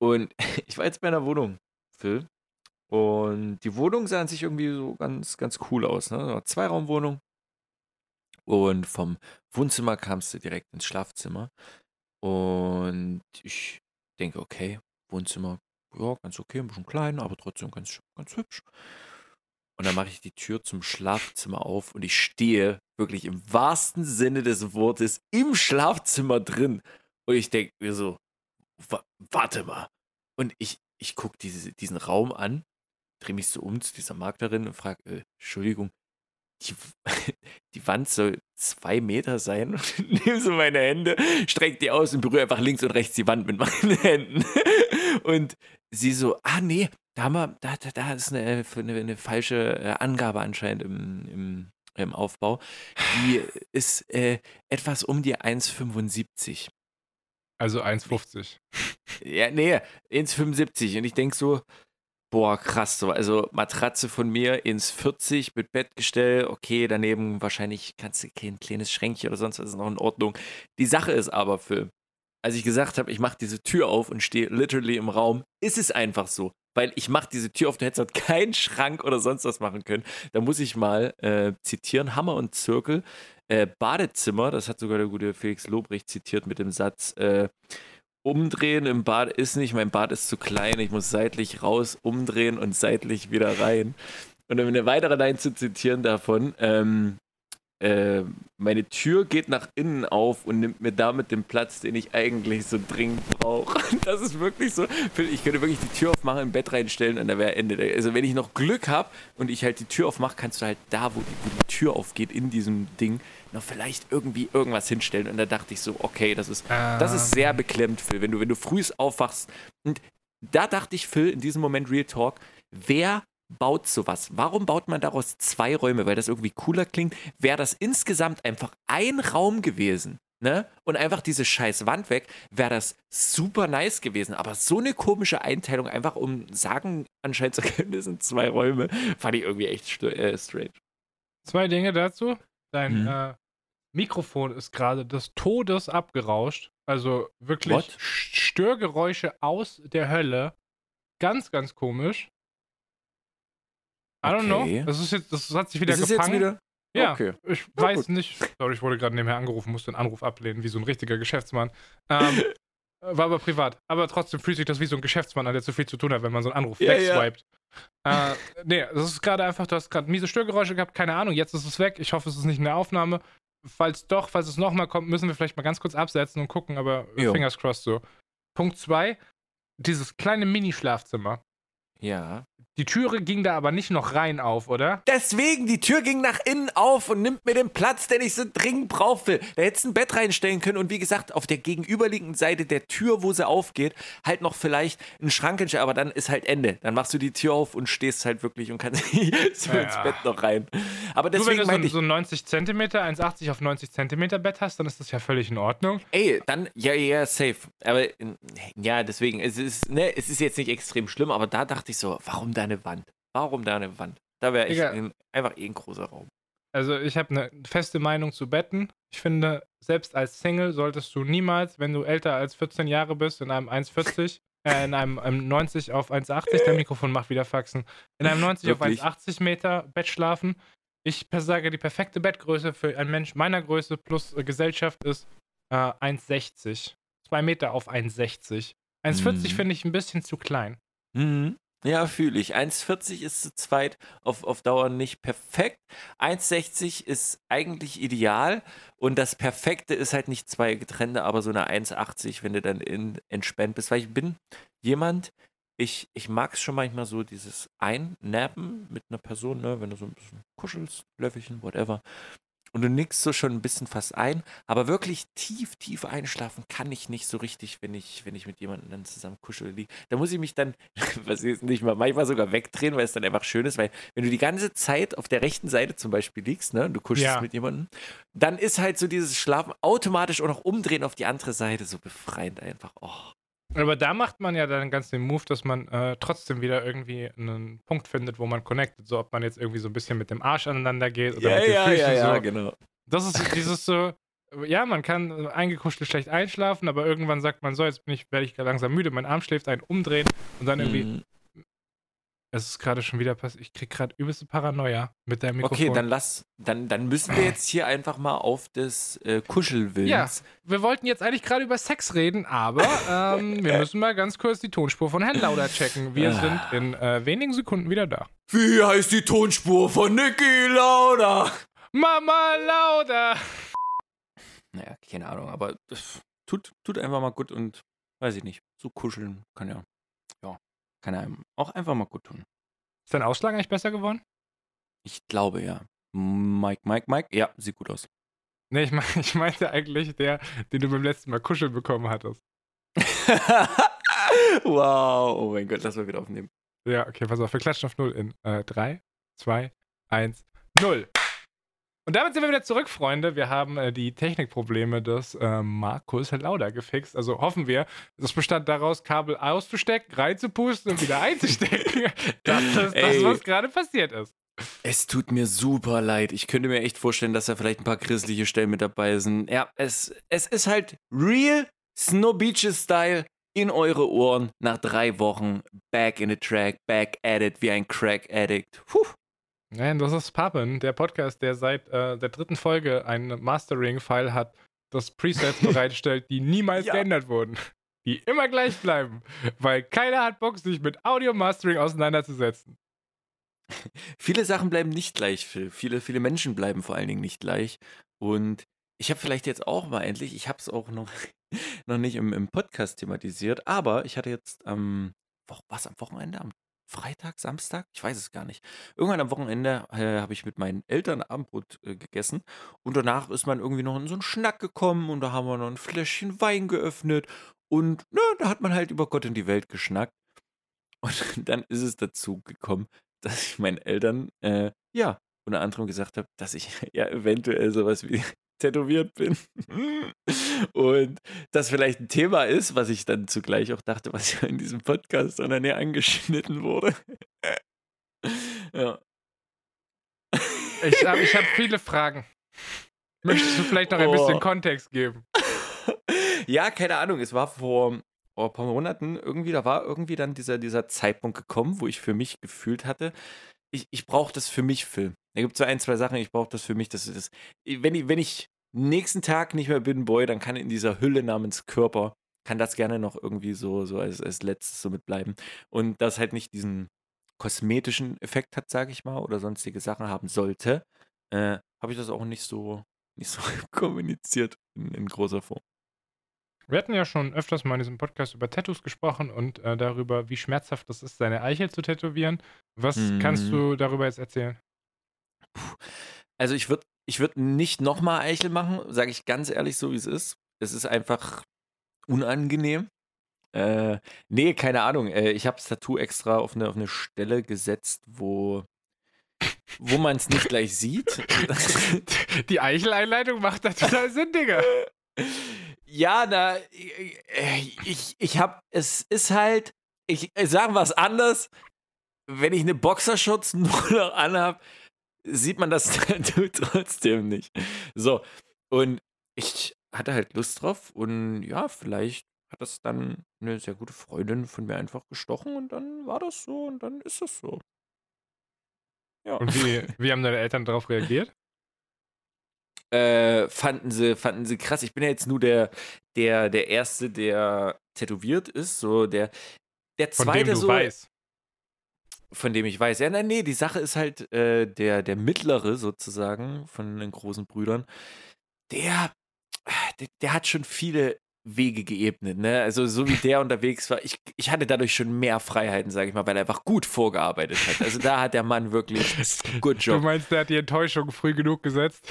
Und ich war jetzt bei einer Wohnung, Phil. Und die Wohnung sah an sich irgendwie so ganz, ganz cool aus. Ne? Zweiraumwohnung. Und vom Wohnzimmer kamst du direkt ins Schlafzimmer. Und ich denke, okay, Wohnzimmer, ja, ganz okay, ein bisschen klein, aber trotzdem ganz, ganz hübsch. Und dann mache ich die Tür zum Schlafzimmer auf und ich stehe wirklich im wahrsten Sinne des Wortes im Schlafzimmer drin. Und ich denke mir so, warte mal. Und ich, ich gucke diese, diesen Raum an, drehe mich so um zu dieser Maklerin und frage, äh, Entschuldigung, die, die Wand soll zwei Meter sein und nehme so meine Hände, strecke die aus und berühre einfach links und rechts die Wand mit meinen Händen. Und sie so, ah nee, da, haben wir, da, da, da ist eine, eine, eine falsche äh, Angabe anscheinend im, im, im Aufbau. Die ist äh, etwas um die 1,75.
Also 1,50.
Ja, nee, 1,75. Und ich denke so, boah, krass, so. Also Matratze von mir ins 40 mit Bettgestell, okay, daneben wahrscheinlich kannst du kein kleines Schränkchen oder sonst was ist noch in Ordnung. Die Sache ist aber, Phil, als ich gesagt habe, ich mache diese Tür auf und stehe literally im Raum, ist es einfach so. Weil ich mache diese Tür auf, du hättest dort keinen Schrank oder sonst was machen können. Da muss ich mal äh, zitieren, Hammer und Zirkel, äh, Badezimmer, das hat sogar der gute Felix Lobrecht zitiert mit dem Satz, äh, umdrehen im Bad ist nicht, mein Bad ist zu klein, ich muss seitlich raus, umdrehen und seitlich wieder rein. Und um eine weitere Line zu zitieren davon, ähm, äh, meine Tür geht nach innen auf und nimmt mir damit den Platz, den ich eigentlich so dringend brauche. Das ist wirklich so. Ich könnte wirklich die Tür aufmachen, im Bett reinstellen und da wäre Ende. Also wenn ich noch Glück habe und ich halt die Tür aufmache, kannst du halt da, wo die, wo die Tür aufgeht, in diesem Ding, noch vielleicht irgendwie irgendwas hinstellen. Und da dachte ich so, okay, das ist, ähm. das ist sehr ähm. beklemmt, Phil. Wenn du, wenn du früh aufwachst. Und da dachte ich, Phil, in diesem Moment Real Talk, wer baut sowas? Warum baut man daraus zwei Räume? Weil das irgendwie cooler klingt. Wäre das insgesamt einfach ein Raum gewesen, ne? Und einfach diese scheiß Wand weg, wäre das super nice gewesen. Aber so eine komische Einteilung, einfach um sagen anscheinend zu können, das sind zwei Räume, fand ich irgendwie echt äh, strange.
Zwei Dinge dazu. Dein mhm. äh, Mikrofon ist gerade des Todes abgerauscht. Also wirklich What? Störgeräusche aus der Hölle. Ganz, ganz komisch. I don't okay. know. Das ist jetzt, das hat sich wieder ist gefangen. Jetzt wieder? Ja, okay. ich ja, weiß gut. nicht. Sorry, ich wurde gerade nebenher angerufen, musste einen Anruf ablehnen, wie so ein richtiger Geschäftsmann. Ähm, war aber privat. Aber trotzdem fühlt sich das wie so ein Geschäftsmann an, der zu viel zu tun hat, wenn man so einen Anruf ja, wegswiped. Ja. Äh, nee, das ist gerade einfach, du hast gerade miese Störgeräusche gehabt, keine Ahnung, jetzt ist es weg. Ich hoffe, es ist nicht in der Aufnahme. Falls doch, falls es nochmal kommt, müssen wir vielleicht mal ganz kurz absetzen und gucken, aber jo. fingers crossed so. Punkt 2, dieses kleine Mini-Schlafzimmer.
Ja.
Die Türe ging da aber nicht noch rein auf, oder?
Deswegen, die Tür ging nach innen auf und nimmt mir den Platz, den ich so dringend brauchte. Da hättest du ein Bett reinstellen können und wie gesagt, auf der gegenüberliegenden Seite der Tür, wo sie aufgeht, halt noch vielleicht ein Schrank aber dann ist halt Ende. Dann machst du die Tür auf und stehst halt wirklich und kannst so ja. ins Bett noch rein. Aber deswegen
du, wenn du so, so 90 Zentimeter, 1,80 auf 90 Zentimeter Bett hast, dann ist das ja völlig in Ordnung.
Ey, dann, ja, ja, safe. Aber ja, deswegen, es ist, ne, es ist jetzt nicht extrem schlimm, aber da dachte ich so, warum da eine Wand? Warum da eine Wand? Da wäre ich ein, einfach eh ein großer Raum.
Also ich habe eine feste Meinung zu Betten. Ich finde, selbst als Single solltest du niemals, wenn du älter als 14 Jahre bist, in einem 1,40, äh, in einem, einem 90 auf 1,80, der Mikrofon macht wieder Faxen, in einem 90 Wirklich? auf 1,80 Meter Bett schlafen. Ich sage, die perfekte Bettgröße für einen Mensch meiner Größe plus äh, Gesellschaft ist äh, 1,60. 2 Meter auf 1,60. 1,40 mhm. finde ich ein bisschen zu klein.
Mhm. Ja, fühle ich. 1,40 ist zu zweit auf, auf Dauer nicht perfekt. 1,60 ist eigentlich ideal. Und das Perfekte ist halt nicht zwei getrennte, aber so eine 1,80, wenn du dann in, entspannt bist. Weil ich bin jemand, ich, ich mag es schon manchmal so, dieses Einnappen mit einer Person, ne, wenn du so ein bisschen kuschelst, Löffelchen, whatever und du nickst so schon ein bisschen fast ein, aber wirklich tief, tief einschlafen kann ich nicht so richtig, wenn ich, wenn ich mit jemandem dann zusammen kuschel liege. Da muss ich mich dann, was ist nicht mal, manchmal sogar wegdrehen, weil es dann einfach schön ist, weil wenn du die ganze Zeit auf der rechten Seite zum Beispiel liegst, ne, und du kuschelst ja. mit jemandem, dann ist halt so dieses Schlafen automatisch auch noch umdrehen auf die andere Seite so befreiend einfach. Oh.
Aber da macht man ja dann ganz den Move, dass man äh, trotzdem wieder irgendwie einen Punkt findet, wo man connectet. So, ob man jetzt irgendwie so ein bisschen mit dem Arsch aneinander geht oder
ja,
mit den
ja,
Füßen.
Ja, ja,
so.
genau.
Das ist dieses so, ja, man kann eingekuschelt schlecht einschlafen, aber irgendwann sagt man so, jetzt bin ich, werde ich langsam müde, mein Arm schläft ein, umdrehen und dann irgendwie. Mhm. Es ist gerade schon wieder passiert. Ich krieg gerade übelste Paranoia mit deinem Mikrofon.
Okay, dann lass, dann, dann müssen wir jetzt hier einfach mal auf das äh, Kuschelwillens. Ja,
wir wollten jetzt eigentlich gerade über Sex reden, aber ähm, wir müssen mal ganz kurz die Tonspur von Herrn Lauder checken. Wir sind in äh, wenigen Sekunden wieder da.
Wie heißt die Tonspur von Niki Lauda?
Mama Lauda!
Naja, keine Ahnung, aber tut, tut einfach mal gut und weiß ich nicht, so kuscheln kann ja, kann einem auch einfach mal gut tun.
Ist dein Ausschlag eigentlich besser geworden?
Ich glaube ja. Mike, Mike, Mike, ja, sieht gut aus.
Nee, ich, mein, ich meinte eigentlich der, den du beim letzten Mal kuscheln bekommen hattest.
wow, oh mein Gott, lass mal wieder aufnehmen.
Ja, okay, pass auf, wir klatschen auf Null in 3, 2, 1, 0. Und damit sind wir wieder zurück, Freunde. Wir haben äh, die Technikprobleme des äh, Markus Lauda gefixt. Also hoffen wir, das bestand daraus, Kabel auszustecken, reinzupusten und wieder einzustecken. das ist das, was gerade passiert ist.
Es tut mir super leid. Ich könnte mir echt vorstellen, dass da vielleicht ein paar christliche Stellen mit dabei sind. Ja, es, es ist halt real Snow Beaches Style in eure Ohren nach drei Wochen. Back in the track, back at it wie ein Crack Addict. Puh.
Nein, das ist Pappen, der Podcast, der seit äh, der dritten Folge ein Mastering-File hat, das Presets bereitstellt, die niemals ja. geändert wurden. Die immer gleich bleiben. Weil keiner hat Bock, sich mit Audio-Mastering auseinanderzusetzen.
Viele Sachen bleiben nicht gleich, Phil. Viele, viele Menschen bleiben vor allen Dingen nicht gleich. Und ich habe vielleicht jetzt auch mal endlich, ich habe es auch noch, noch nicht im, im Podcast thematisiert, aber ich hatte jetzt am, ähm, was, am Wochenende, am Freitag, Samstag? Ich weiß es gar nicht. Irgendwann am Wochenende äh, habe ich mit meinen Eltern Abendbrot äh, gegessen und danach ist man irgendwie noch in so einen Schnack gekommen und da haben wir noch ein Fläschchen Wein geöffnet und na, da hat man halt über Gott und die Welt geschnackt. Und dann ist es dazu gekommen, dass ich meinen Eltern, äh, ja, unter anderem gesagt habe, dass ich ja eventuell sowas wie tätowiert bin. Und das vielleicht ein Thema ist, was ich dann zugleich auch dachte, was ja in diesem Podcast dann näher angeschnitten wurde. ja.
Ich habe ich hab viele Fragen. Möchtest du vielleicht noch ein oh. bisschen Kontext geben?
ja, keine Ahnung. Es war vor, vor ein paar Monaten irgendwie, da war irgendwie dann dieser, dieser Zeitpunkt gekommen, wo ich für mich gefühlt hatte, ich, ich brauche das für mich, Phil. Da gibt es so ein, zwei Sachen, ich brauche das für mich. Das, das, wenn, ich, wenn ich nächsten Tag nicht mehr bin, Boy, dann kann in dieser Hülle namens Körper, kann das gerne noch irgendwie so, so als, als letztes so mitbleiben. Und das halt nicht diesen kosmetischen Effekt hat, sage ich mal, oder sonstige Sachen haben sollte, äh, habe ich das auch nicht so, nicht so kommuniziert in, in, großer Form.
Wir hatten ja schon öfters mal in diesem Podcast über Tattoos gesprochen und äh, darüber, wie schmerzhaft es ist, seine Eichel zu tätowieren. Was mhm. kannst du darüber jetzt erzählen?
Also ich würde ich würde nicht nochmal Eichel machen, sage ich ganz ehrlich, so wie es ist. Es ist einfach unangenehm. Äh, nee, keine Ahnung. Äh, ich habe das Tattoo extra auf eine, auf eine Stelle gesetzt, wo, wo man es nicht gleich sieht.
Die Eicheleinleitung macht da total Sinn, Digga.
Ja, na, ich, ich habe, es ist halt, ich, ich sagen wir es anders, wenn ich eine Boxershorts nur noch anhab, sieht man das trotzdem nicht. So, und ich hatte halt Lust drauf und ja, vielleicht hat das dann eine sehr gute Freundin von mir einfach gestochen und dann war das so und dann ist das so.
Ja. Und wie, wie haben deine Eltern darauf reagiert?
Äh, fanden sie, fanden sie krass. Ich bin ja jetzt nur der, der, der Erste, der tätowiert ist. So der, der zweite Von dem du so. Weißt. Von dem ich weiß. Ja, nein, nee, die Sache ist halt, äh, der, der mittlere sozusagen von den großen Brüdern, der, der, der hat schon viele Wege geebnet, ne? Also so wie der unterwegs war, ich, ich hatte dadurch schon mehr Freiheiten, sage ich mal, weil er einfach gut vorgearbeitet hat. Also da hat der Mann wirklich good job.
Du meinst, der hat die Enttäuschung früh genug gesetzt?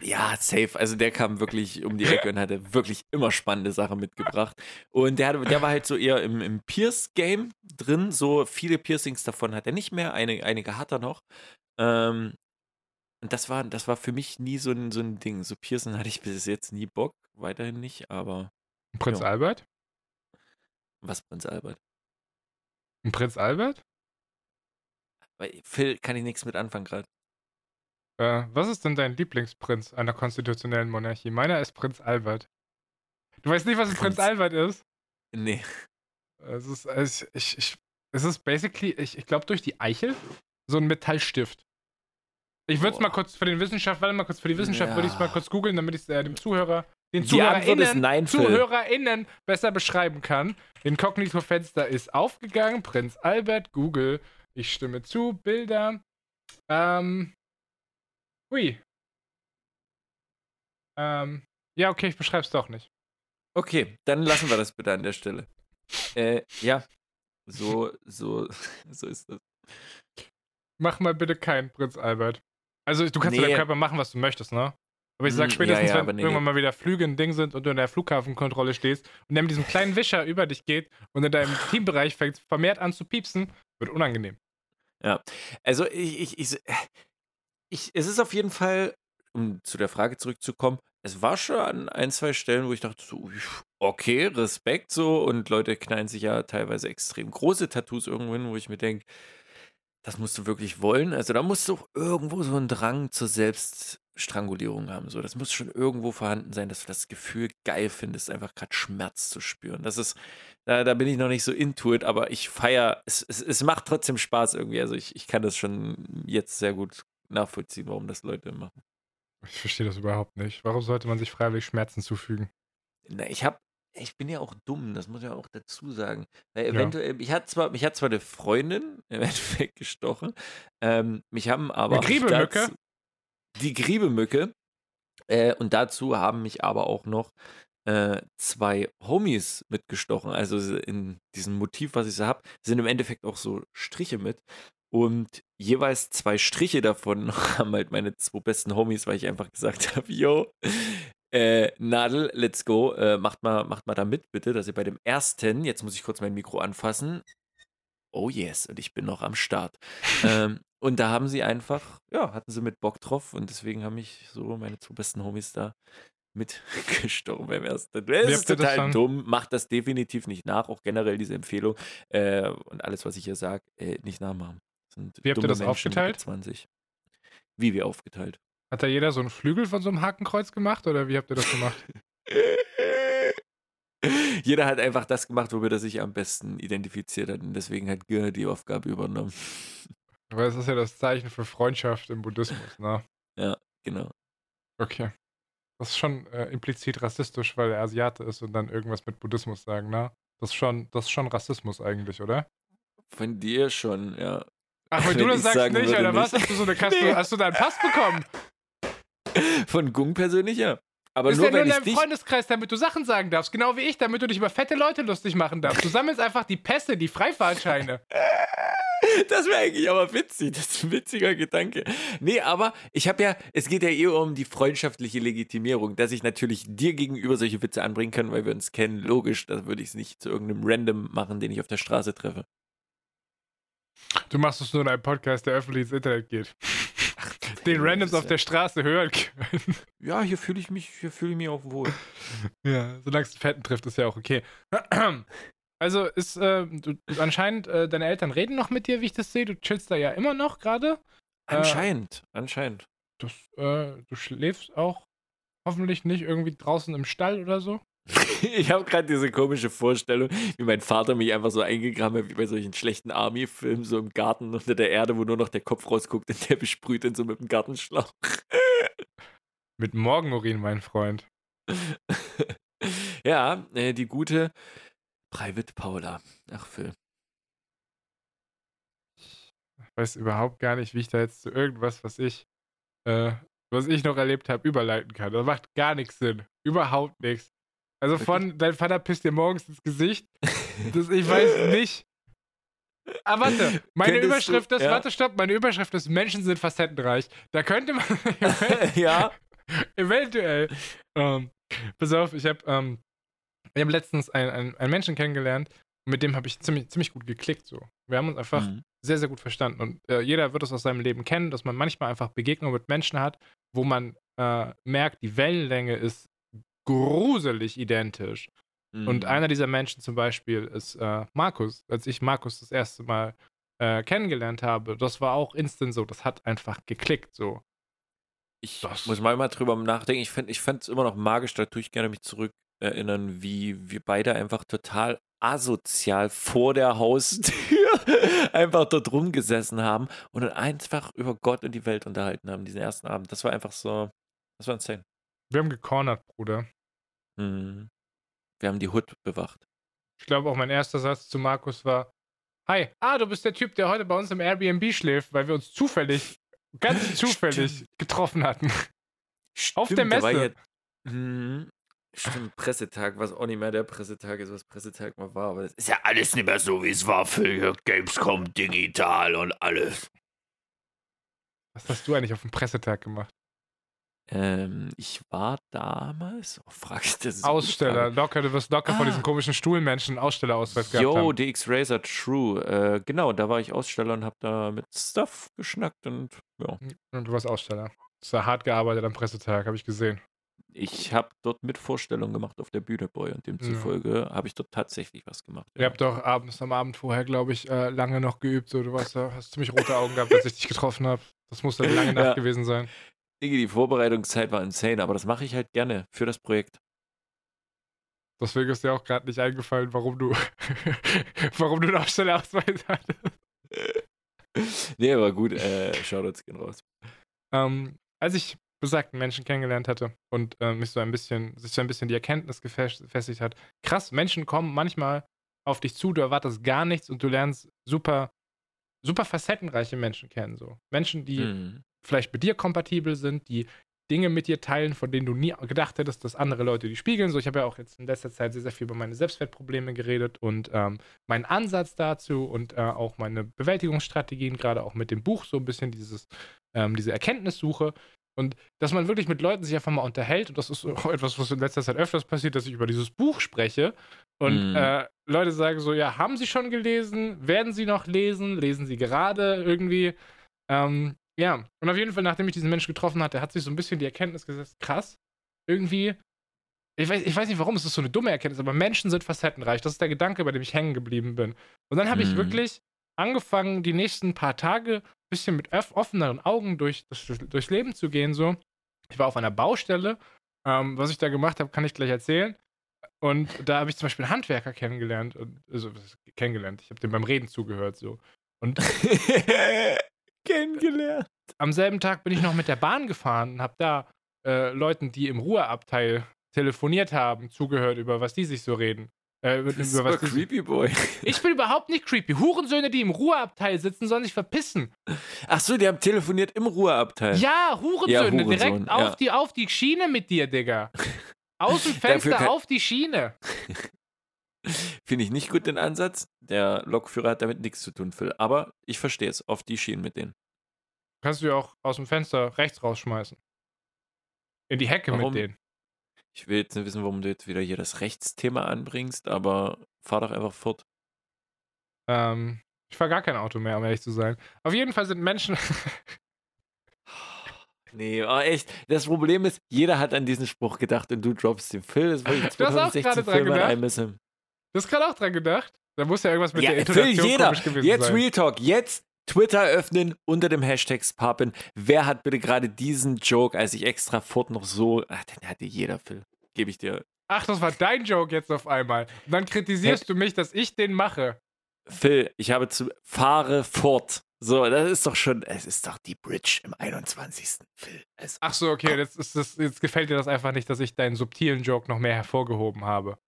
Ja, safe. Also der kam wirklich um die Ecke und hatte wirklich immer spannende Sachen mitgebracht. Und der, hatte, der war halt so eher im, im Pierce-Game drin. So viele Piercings davon hat er nicht mehr, einige, einige hat er noch. Ähm, und das war, das war für mich nie so ein, so ein Ding. So Piercing hatte ich bis jetzt nie Bock, weiterhin nicht, aber
Prinz ja. Albert?
Was Prinz Albert?
Ein Prinz Albert?
Bei Phil kann ich nichts mit anfangen gerade.
Äh, was ist denn dein Lieblingsprinz einer konstitutionellen Monarchie? Meiner ist Prinz Albert. Du weißt nicht, was ein Prinz, Prinz Albert ist?
Nee.
Es ist, es, ich, ich, es ist basically, ich, ich glaube, durch die Eichel so ein Metallstift. Ich würde es mal kurz für den Wissenschaft, warte mal kurz, für die Wissenschaft ja. würde ich es mal kurz googeln, damit ich es äh, dem Zuhörer, den ZuhörerInnen, ZuhörerInnen besser beschreiben kann. Inkognito-Fenster ist aufgegangen. Prinz Albert, Google. Ich stimme zu. Bilder. Ähm. Ui. Ähm. Ja, okay, ich beschreibe es doch nicht.
Okay, dann lassen wir das bitte an der Stelle. Äh, ja. So, so, so ist das.
Mach mal bitte keinen Prinz Albert. Also, du kannst nee. deinem Körper machen, was du möchtest, ne? Aber ich sag hm, spätestens, ja, ja, wenn nee, irgendwann nee. mal wieder Flüge ein Ding sind und du in der Flughafenkontrolle stehst und der mit diesem kleinen Wischer über dich geht und in deinem Teambereich fängt vermehrt an zu piepsen, wird unangenehm.
Ja, also ich, ich, ich, ich, es ist auf jeden Fall, um zu der Frage zurückzukommen, es war schon an ein, zwei Stellen, wo ich dachte, so, okay, Respekt so und Leute knallen sich ja teilweise extrem große Tattoos irgendwo hin, wo ich mir denke, das musst du wirklich wollen. Also da musst du irgendwo so einen Drang zur Selbststrangulierung haben. So, das muss schon irgendwo vorhanden sein, dass du das Gefühl geil findest, einfach gerade Schmerz zu spüren. Das ist, da, da bin ich noch nicht so into it, aber ich feiere, es, es, es macht trotzdem Spaß irgendwie. Also ich, ich kann das schon jetzt sehr gut nachvollziehen, warum das Leute machen.
Ich verstehe das überhaupt nicht. Warum sollte man sich freiwillig Schmerzen zufügen?
Na, ich habe ich bin ja auch dumm, das muss ich auch dazu sagen. Weil eventuell, ja. ich hatte zwar, mich hat zwar eine Freundin im Endeffekt gestochen, ähm, mich haben aber.
Die Griebemücke?
die Griebemücke. Äh, und dazu haben mich aber auch noch äh, zwei Homies mitgestochen. Also in diesem Motiv, was ich so habe, sind im Endeffekt auch so Striche mit. Und jeweils zwei Striche davon haben halt meine zwei besten Homies, weil ich einfach gesagt habe, yo, äh, Nadel, let's go. Äh, macht, mal, macht mal da mit, bitte, dass ihr bei dem ersten, jetzt muss ich kurz mein Mikro anfassen. Oh yes, und ich bin noch am Start. ähm, und da haben sie einfach, ja, hatten sie mit Bock drauf und deswegen haben mich so meine zwei besten Homies da mitgestorben beim ersten. Das ist total dumm, macht das definitiv nicht nach, auch generell diese Empfehlung äh, und alles, was ich hier sage, äh, nicht nachmachen.
Wie habt ihr das Menschen aufgeteilt?
20. Wie wir aufgeteilt.
Hat da jeder so einen Flügel von so einem Hakenkreuz gemacht oder wie habt ihr das gemacht?
jeder hat einfach das gemacht, womit er sich am besten identifiziert hat und deswegen hat Gür die Aufgabe übernommen.
Weil es ist ja das Zeichen für Freundschaft im Buddhismus, ne?
Ja, genau.
Okay. Das ist schon äh, implizit rassistisch, weil er Asiate ist und dann irgendwas mit Buddhismus sagen, ne? Das ist schon, das ist schon Rassismus eigentlich, oder?
Von dir schon, ja.
Ach, weil du das sagst nicht, oder was? Hast du so eine Kaste, nee. hast du deinen Pass bekommen?
Von Gung persönlich, ja.
Aber ist nur, ja nur in deinem Freundeskreis, damit du Sachen sagen darfst. Genau wie ich, damit du dich über fette Leute lustig machen darfst. Du sammelst einfach die Pässe, die Freifahrtscheine.
Das wäre eigentlich aber witzig. Das ist ein witziger Gedanke. Nee, aber ich habe ja, es geht ja eher um die freundschaftliche Legitimierung, dass ich natürlich dir gegenüber solche Witze anbringen kann, weil wir uns kennen. Logisch, da würde ich es nicht zu irgendeinem Random machen, den ich auf der Straße treffe.
Du machst es nur in einem Podcast, der öffentlich ins Internet geht den Randoms auf der Straße hören können.
Ja, hier fühle ich mich, hier fühle ich mich auch wohl.
ja, solange es Fetten trifft, ist ja auch okay. Also ist äh, du, anscheinend äh, deine Eltern reden noch mit dir, wie ich das sehe. Du chillst da ja immer noch gerade.
Anscheinend, äh, anscheinend.
Das, äh, du schläfst auch hoffentlich nicht irgendwie draußen im Stall oder so.
Ich habe gerade diese komische Vorstellung, wie mein Vater mich einfach so eingegraben hat, wie bei solchen schlechten Army-Filmen, so im Garten unter der Erde, wo nur noch der Kopf rausguckt und der besprüht ihn so mit dem Gartenschlauch.
Mit Morgenurin, mein Freund.
ja, äh, die gute Private Paula. Ach, Phil.
Ich weiß überhaupt gar nicht, wie ich da jetzt zu irgendwas, was ich, äh, was ich noch erlebt habe, überleiten kann. Das macht gar nichts Sinn. Überhaupt nichts. Also von, dein Vater pisst dir morgens ins Gesicht. Das, ich weiß nicht. Aber ah, warte, meine Könntest Überschrift du, ist, ja. warte, stopp, meine Überschrift ist Menschen sind facettenreich. Da könnte man
ja
eventuell. Ähm, pass auf, ich habe ähm, ich hab letztens einen ein Menschen kennengelernt und mit dem habe ich ziemlich, ziemlich gut geklickt. So. Wir haben uns einfach mhm. sehr, sehr gut verstanden. Und äh, jeder wird es aus seinem Leben kennen, dass man manchmal einfach Begegnungen mit Menschen hat, wo man äh, merkt, die Wellenlänge ist gruselig identisch. Mhm. Und einer dieser Menschen zum Beispiel ist äh, Markus. Als ich Markus das erste Mal äh, kennengelernt habe, das war auch instant so, das hat einfach geklickt so.
Ich
Das-
muss mal mal drüber nachdenken. Ich fand es immer noch magisch, da tue ich gerne mich zurück erinnern, wie wir beide einfach total asozial vor der Haustür einfach dort rumgesessen haben und dann einfach über Gott und die Welt unterhalten haben, diesen ersten Abend. Das war einfach so, das war insane.
Wir haben gecornert, Bruder.
Mhm. Wir haben die Hood bewacht.
Ich glaube auch mein erster Satz zu Markus war: Hi, ah, du bist der Typ, der heute bei uns im Airbnb schläft, weil wir uns zufällig, ganz zufällig
Stimmt.
getroffen hatten. Auf der
Stimmt, da war
Messe.
Ja, Mhm. Stimmt, Pressetag, was auch nicht mehr der Pressetag ist, was Pressetag mal war. Aber das ist ja alles nicht mehr so, wie es war für Gamescom digital und alles.
Was hast du eigentlich auf dem Pressetag gemacht?
Ähm, ich war damals. Oh, frag ich das. ist eine gute
Aussteller,
Frage.
locker, du wirst locker von
Ah.
diesen komischen Stuhlmenschen einen Ausstellerausweis gehabt
Yo,
haben.
DX Razer True. Äh, genau, da war ich Aussteller und hab da mit Stuff geschnackt und ja.
Und du warst Aussteller. Das war hart gearbeitet am Pressetag, habe ich gesehen.
Ich habe dort mit Vorstellungen gemacht auf der Bühne, Boy, und demzufolge habe ich dort tatsächlich was gemacht.
Ihr habt doch abends am Abend vorher, glaube ich, äh, lange noch geübt. So, du warst, da- hast ziemlich rote Augen gehabt, als ich dich getroffen habe. Das muss eine lange Nacht
Ja.
gewesen sein.
Diggi, die Vorbereitungszeit war insane, aber das mache ich halt gerne für das Projekt.
Deswegen ist dir auch gerade nicht eingefallen, warum du, warum du einen Ausstellerausweis hattest.
nee, aber gut, äh, Shoutouts gehen raus.
Ähm, als ich besagten Menschen kennengelernt hatte und äh, mich so ein bisschen, sich so ein bisschen die Erkenntnis gefes- gefestigt hat, krass, Menschen kommen manchmal auf dich zu, du erwartest gar nichts und du lernst super, super facettenreiche Menschen kennen. So. Menschen, die
Mhm.
Vielleicht mit dir kompatibel sind, die Dinge mit dir teilen, von denen du nie gedacht hättest, dass andere Leute die spiegeln. So, ich habe ja auch jetzt in letzter Zeit sehr, sehr viel über meine Selbstwertprobleme geredet und ähm, meinen Ansatz dazu und äh, auch meine Bewältigungsstrategien, gerade auch mit dem Buch, so ein bisschen dieses, ähm, diese Erkenntnissuche. Und dass man wirklich mit Leuten sich einfach mal unterhält, und das ist auch etwas, was in letzter Zeit öfters passiert, dass ich über dieses Buch spreche und
Mhm.
äh, Leute sagen so, ja, haben sie schon gelesen? Werden sie noch lesen? Lesen sie gerade irgendwie? Ähm, ja, und auf jeden Fall, nachdem ich diesen Menschen getroffen hatte, hat sich so ein bisschen die Erkenntnis gesetzt, krass, irgendwie, ich weiß, ich weiß nicht warum, es ist so eine dumme Erkenntnis, aber Menschen sind facettenreich. Das ist der Gedanke, bei dem ich hängen geblieben bin. Und dann habe ich
Mhm.
wirklich angefangen, die nächsten paar Tage ein bisschen mit offeneren Augen durch, durchs Leben zu gehen. So. Ich war auf einer Baustelle. Ähm, was ich da gemacht habe, kann ich gleich erzählen. Und da habe ich zum Beispiel einen Handwerker kennengelernt. Und, also, kennengelernt. Ich habe dem beim Reden zugehört. So. Und
Kennengelernt.
am selben Tag bin ich noch mit der Bahn gefahren und habe da äh, Leuten, die im Ruheabteil telefoniert haben, zugehört, über was die sich so reden. Äh, über,
Das ist
über was
creepy boy.
ich bin überhaupt nicht creepy. Hurensöhne, die im Ruheabteil sitzen, sollen sich verpissen.
Ach so, die haben telefoniert im Ruheabteil.
Ja, Hurensöhne,
Ja, Hurensohn,
direkt
ja.
auf, die, auf die Schiene mit dir, Digga. Aus dem Fenster
kann-
auf die Schiene.
Finde ich nicht gut den Ansatz. Der Lokführer hat damit nichts zu tun, Phil. Aber ich verstehe es. Auf die Schienen mit denen.
Kannst du ja auch aus dem Fenster rechts rausschmeißen. In die Hecke
Warum?
mit denen.
Ich will jetzt nicht wissen, warum du jetzt wieder hier das Rechtsthema anbringst, aber fahr doch einfach fort.
Ähm, ich fahre gar kein Auto mehr, um ehrlich zu sein. Auf jeden Fall sind Menschen.
Nee, oh, echt. Das Problem ist, jeder hat an diesen Spruch gedacht und du droppst den Phil. Das wollte ich
Du hast auch
2016
gerade dran
Film
gedacht.
einmissen.
Du hast gerade auch dran gedacht. Da muss ja irgendwas mit
Ja,
der Intonation
jeder.
komisch gewesen
Jetzt
sein.
Real Talk. Jetzt Twitter öffnen unter dem Hashtag Sparpin. Wer hat bitte gerade diesen Joke, als ich extra fort noch so. Ach, den hatte jeder, Phil. Gebe ich dir.
Ach, das war dein Joke jetzt auf einmal. Und dann kritisierst du mich, dass ich den mache.
Phil, ich habe zu. Fahre fort. So, das ist doch schon. Es ist doch die Bridge im 21. Phil. Es,
Ach so, okay, jetzt, ist das, jetzt gefällt dir das einfach nicht, dass ich deinen subtilen Joke noch mehr hervorgehoben habe.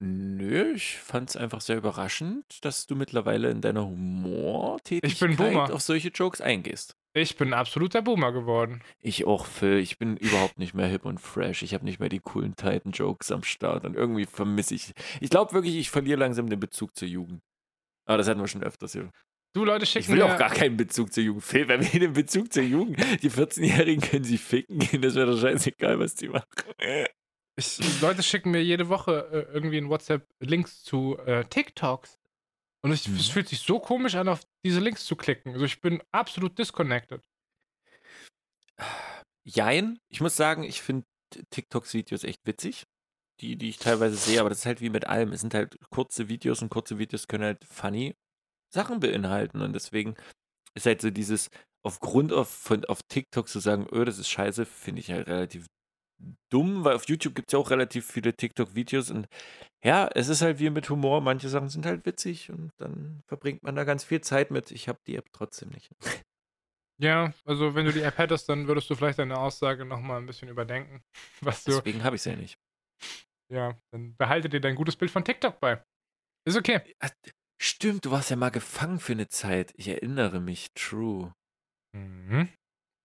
Nö, ich fand es einfach sehr überraschend, dass du mittlerweile in deiner Humortätigkeit
Ich
auf solche Jokes eingehst.
Ich bin absoluter Boomer geworden.
Ich auch, Phil. Ich bin überhaupt nicht mehr hip und fresh. Ich habe nicht mehr die coolen Titan-Jokes am Start. Und irgendwie vermisse ich. Ich glaube wirklich, ich verliere langsam den Bezug zur Jugend. Aber das hatten wir schon öfters hier.
Du Leute
Ich
schicken
will
mir.
auch gar keinen Bezug zur Jugend. Phil, wenn wir den Bezug zur Jugend. Die 14-Jährigen können sich ficken gehen. Das wäre doch scheißegal, was die machen.
Ich, Leute schicken mir jede Woche äh, irgendwie in WhatsApp Links zu äh, TikToks. Und ich,
Mhm.
es fühlt sich so komisch an, auf diese Links zu klicken. Also ich bin absolut disconnected.
Jein. Ich muss sagen, ich finde TikToks-Videos echt witzig. Die, die ich teilweise sehe, aber das ist halt wie mit allem. Es sind halt kurze Videos und kurze Videos können halt funny Sachen beinhalten. Und deswegen ist halt so dieses aufgrund auf, von, auf TikTok zu sagen, öh, das ist scheiße, finde ich halt relativ dumm, weil auf YouTube gibt es ja auch relativ viele TikTok-Videos und ja, es ist halt wie mit Humor, manche Sachen sind halt witzig und dann verbringt man da ganz viel Zeit mit. Ich habe die App trotzdem nicht.
Ja, also wenn du die App hättest, dann würdest du vielleicht deine Aussage nochmal ein bisschen überdenken. Was du,
Deswegen habe ich es ja nicht.
ja, dann behalte dir dein gutes Bild von TikTok bei. Ist okay.
Stimmt, du warst ja mal gefangen für eine Zeit. Ich erinnere mich, true.
Mhm.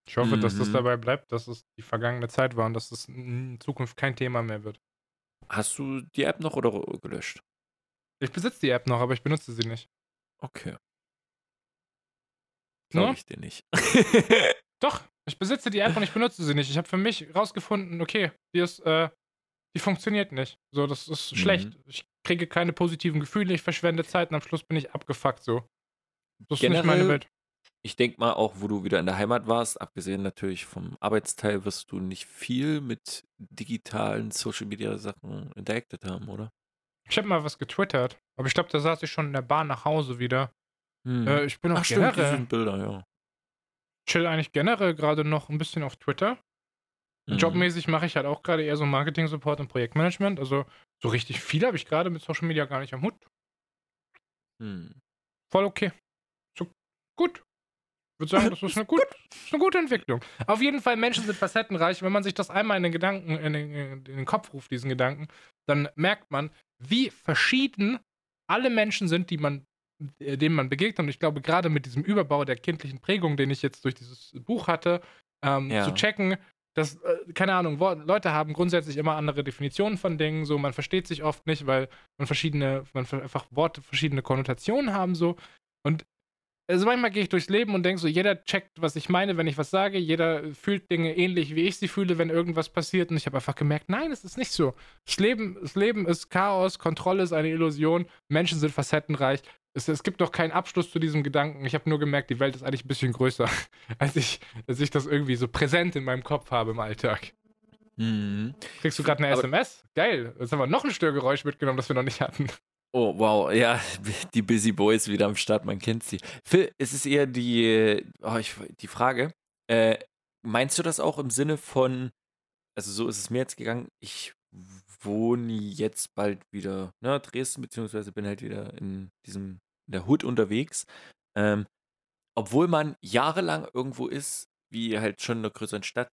Ich hoffe, dass das
Mhm.
dabei bleibt, dass es die vergangene Zeit war und dass es in Zukunft kein Thema mehr wird.
Hast du die App noch oder gelöscht?
Ich besitze die App noch, aber ich benutze sie nicht.
Okay. Glaube ich dir nicht.
Doch, ich besitze die App und ich benutze sie nicht. Ich habe für mich rausgefunden, okay, die ist, äh, die funktioniert nicht. So, das ist
Mhm.
schlecht. Ich kriege keine positiven Gefühle, ich verschwende Zeit und am Schluss bin ich abgefuckt so. Das ist nicht meine
Generell-
Welt.
Ich denke mal, auch wo du wieder in der Heimat warst, abgesehen natürlich vom Arbeitsteil, wirst du nicht viel mit digitalen Social Media Sachen interacted haben, oder?
Ich habe mal was getwittert, aber ich glaube, da saß ich schon in der Bahn nach Hause wieder.
Hm.
Äh, ich bin auch
Ach stimmt, die
generell,
sind Bilder, ja.
chill eigentlich generell gerade noch ein bisschen auf Twitter.
Mhm.
Jobmäßig mache ich halt auch gerade eher so Marketing-Support und Projektmanagement. Also so richtig viel habe ich gerade mit Social Media gar nicht am Hut.
Hm.
Voll okay. So gut. Ich würde sagen, das ist eine, gut, ist eine gute Entwicklung. Auf jeden Fall, Menschen sind facettenreich. Wenn man sich das einmal in den Gedanken, in den, in den Kopf ruft, diesen Gedanken, dann merkt man, wie verschieden alle Menschen sind, die man, äh, denen man begegnet. Und ich glaube, gerade mit diesem Überbau der kindlichen Prägung, den ich jetzt durch dieses Buch hatte, ähm,
Ja.
zu checken, dass, äh, keine Ahnung, Wo- Leute haben grundsätzlich immer andere Definitionen von Dingen, so man versteht sich oft nicht, weil man verschiedene, man einfach Worte verschiedene Konnotationen haben, so. Und also manchmal gehe ich durchs Leben und denke so, jeder checkt, was ich meine, wenn ich was sage, jeder fühlt Dinge ähnlich, wie ich sie fühle, wenn irgendwas passiert. Und ich habe einfach gemerkt, nein, es ist nicht so. Das Leben, das Leben ist Chaos, Kontrolle ist eine Illusion, Menschen sind facettenreich. Es, es gibt noch keinen Abschluss zu diesem Gedanken. Ich habe nur gemerkt, die Welt ist eigentlich ein bisschen größer, als ich, als ich das irgendwie so präsent in meinem Kopf habe im Alltag.
Mhm.
Kriegst du gerade eine
Aber-
SMS? Geil. Jetzt haben wir noch ein Störgeräusch mitgenommen, das wir noch nicht hatten.
Oh, wow, ja, die Busy Boys wieder am Start, man kennt sie. Phil, es ist eher die, oh, ich, die Frage, äh, meinst du das auch im Sinne von, also so ist es mir jetzt gegangen, ich wohne jetzt bald wieder, ne, Dresden, beziehungsweise bin halt wieder in diesem, in der Hood unterwegs, ähm, obwohl man jahrelang irgendwo ist, wie halt schon in einer größeren Stadt,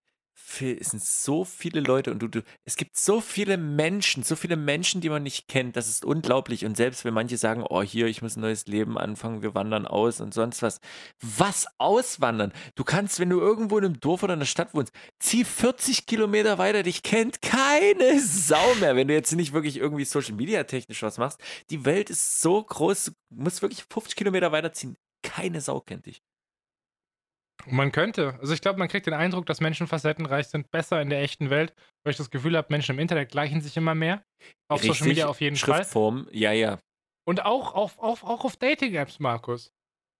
es sind so viele Leute und du, du, es gibt so viele Menschen, so viele Menschen, die man nicht kennt. Das ist unglaublich. Und selbst wenn manche sagen, oh, hier, ich muss ein neues Leben anfangen, wir wandern aus und sonst was. Was auswandern? Du kannst, wenn du irgendwo in einem Dorf oder in einer Stadt wohnst, zieh 40 Kilometer weiter, dich kennt keine Sau mehr, wenn du jetzt nicht wirklich irgendwie Social Media technisch was machst. Die Welt ist so groß, du musst wirklich 50 Kilometer weiterziehen. Keine Sau kennt dich.
Man könnte. Also ich glaube, man kriegt den Eindruck, dass Menschen facettenreich sind, besser in der echten Welt, weil ich das Gefühl habe, Menschen im Internet gleichen sich immer mehr. Auf Social
Richtig,
Media auf jeden Fall.
Schriftform, ja, ja.
Und auch auf, auf, auch auf Dating-Apps, Markus.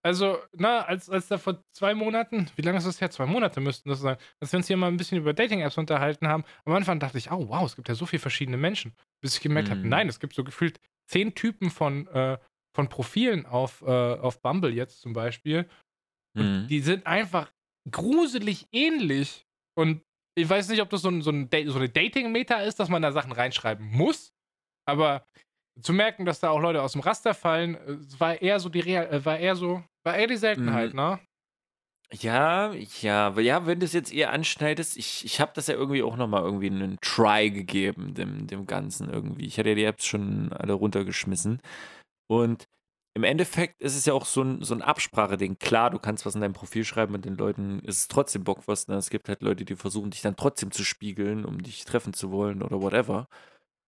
Also, na, als, als da vor zwei Monaten, wie lange ist das her? Zwei Monate müssten das sein, als wir uns hier mal ein bisschen über Dating-Apps unterhalten haben. Am Anfang dachte ich, oh wow, es gibt ja so viele verschiedene Menschen. Bis ich gemerkt habe,
Mhm.
nein, es gibt so gefühlt zehn Typen von, äh, von Profilen auf, äh, auf Bumble jetzt zum Beispiel. Und
Mhm.
die sind einfach gruselig ähnlich. Und ich weiß nicht, ob das so, ein, so, ein so eine Dating-Meta ist, dass man da Sachen reinschreiben muss. Aber zu merken, dass da auch Leute aus dem Raster fallen, äh, war eher so die Real, äh, war eher so, war eher die Seltenheit,
Mhm.
ne?
Ja, ja, ja, wenn du es jetzt eher anschneidest, ich, ich habe das ja irgendwie auch nochmal irgendwie einen Try gegeben, dem, dem Ganzen irgendwie. Ich hatte ja die Apps schon alle runtergeschmissen. Und im Endeffekt ist es ja auch so ein, so ein Abspracheding. Klar, du kannst was in deinem Profil schreiben und den Leuten ist es trotzdem Bockwurst. Ne? Es gibt halt Leute, die versuchen, dich dann trotzdem zu spiegeln, um dich treffen zu wollen oder whatever.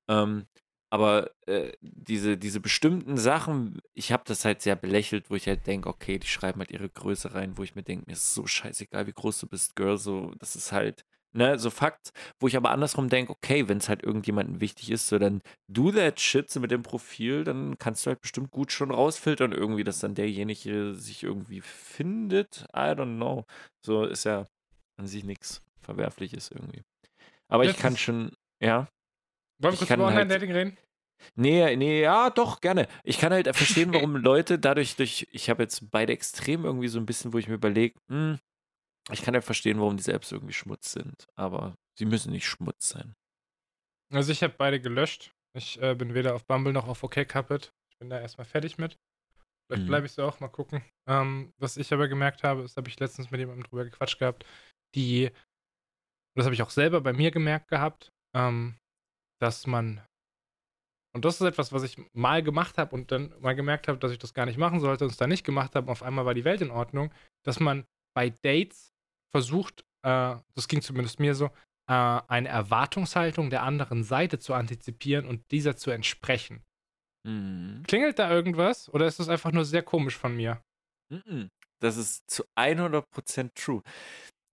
Ähm, aber äh, diese, diese bestimmten Sachen, ich habe das halt sehr belächelt, wo ich halt denke, okay, die schreiben halt ihre Größe rein, wo ich mir denke, mir ist so scheißegal, wie groß du bist, Girl, so, das ist halt, ne, so Fakt, wo ich aber andersrum denke, okay, wenn es halt irgendjemandem wichtig ist, so dann do that shit mit dem Profil, dann kannst du halt bestimmt gut schon rausfiltern irgendwie, dass dann derjenige sich irgendwie findet, I don't know. So ist ja an sich nichts Verwerfliches irgendwie. Aber ich
Das
kann schon, ja.
Wollen wir
Ich
kurz über
halt-
Online-Dating reden?
Nee, nee, ja, doch, gerne. Ich kann halt verstehen, warum Leute dadurch, durch, ich habe jetzt beide Extreme irgendwie so ein bisschen, wo ich mir überlege, hm, ich kann ja verstehen, warum die selbst irgendwie Schmutz sind, aber sie müssen nicht Schmutz sein.
Also ich habe beide gelöscht. Ich äh, bin weder auf Bumble noch auf OkCupid. Ich bin da erstmal fertig mit. Vielleicht
Mhm.
bleibe ich so auch, mal gucken. Ähm, was ich aber gemerkt habe, das habe ich letztens mit jemandem drüber gequatscht gehabt, die, das habe ich auch selber bei mir gemerkt gehabt, ähm, dass man, und das ist etwas, was ich mal gemacht habe und dann mal gemerkt habe, dass ich das gar nicht machen sollte und es dann nicht gemacht habe, und auf einmal war die Welt in Ordnung, dass man bei Dates versucht, äh, das ging zumindest mir so, äh, eine Erwartungshaltung der anderen Seite zu antizipieren und dieser zu entsprechen.
Mhm.
Klingelt da irgendwas oder ist das einfach nur sehr komisch von mir?
Mhm. Das ist zu 100% true.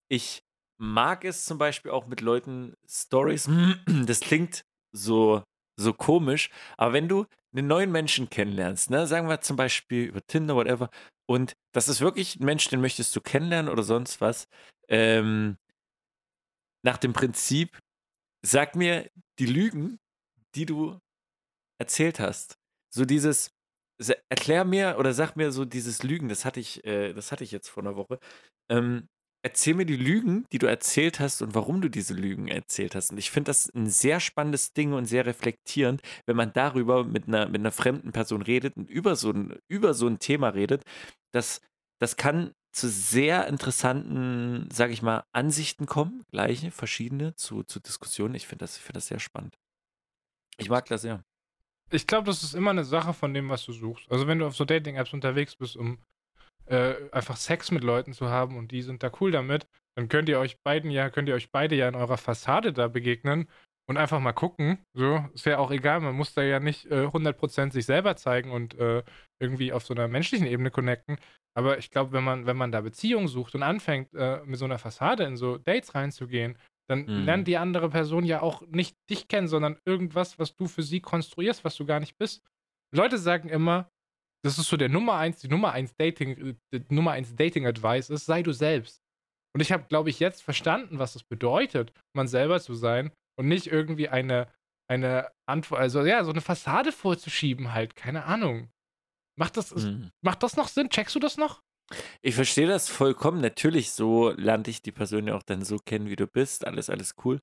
Ich mag es zum Beispiel auch mit Leuten Stories. Das klingt so, so komisch, aber wenn du einen neuen Menschen kennenlernst, ne, sagen wir zum Beispiel über Tinder, whatever, und das ist wirklich ein Mensch, den möchtest du kennenlernen oder sonst was, ähm, nach dem Prinzip, sag mir die Lügen, die du erzählt hast. So dieses, erklär mir oder sag mir so dieses Lügen, das hatte ich, äh, das hatte ich jetzt vor einer Woche. Ähm, erzähl mir die Lügen, die du erzählt hast und warum du diese Lügen erzählt hast. Und ich finde das ein sehr spannendes Ding und sehr reflektierend, wenn man darüber mit einer, mit einer fremden Person redet und über so ein, über so ein Thema redet. Das, das kann zu sehr interessanten, sage ich mal, Ansichten kommen, gleiche, verschiedene, zu, zu Diskussionen. Ich finde das, find das sehr spannend. Ich mag das sehr.
Ich glaube, das ist immer eine Sache von dem, was du suchst. Also wenn du auf so Dating-Apps unterwegs bist, um äh, einfach Sex mit Leuten zu haben und die sind da cool damit, dann könnt ihr euch beiden ja, könnt ihr euch beide ja in eurer Fassade da begegnen und einfach mal gucken. So, ist ja auch egal, man muss da ja nicht äh, 100% sich selber zeigen und äh, irgendwie auf so einer menschlichen Ebene connecten. Aber ich glaube, wenn man, wenn man da Beziehungen sucht und anfängt, äh, mit so einer Fassade in so Dates reinzugehen, dann
Mhm.
lernt die andere Person ja auch nicht dich kennen, sondern irgendwas, was du für sie konstruierst, was du gar nicht bist. Leute sagen immer, das ist so der Nummer eins, die Nummer eins Dating, äh, Nummer eins Dating-Advice ist, sei du selbst. Und ich habe, glaube ich, jetzt verstanden, was es bedeutet, man selber zu sein und nicht irgendwie eine, eine Antwort, also ja, so eine Fassade vorzuschieben halt, keine Ahnung. Macht das,
Mhm.
macht das noch Sinn? Checkst du das noch?
Ich verstehe das vollkommen. Natürlich, so lernte ich die Person ja auch dann so kennen, wie du bist. Alles, alles cool.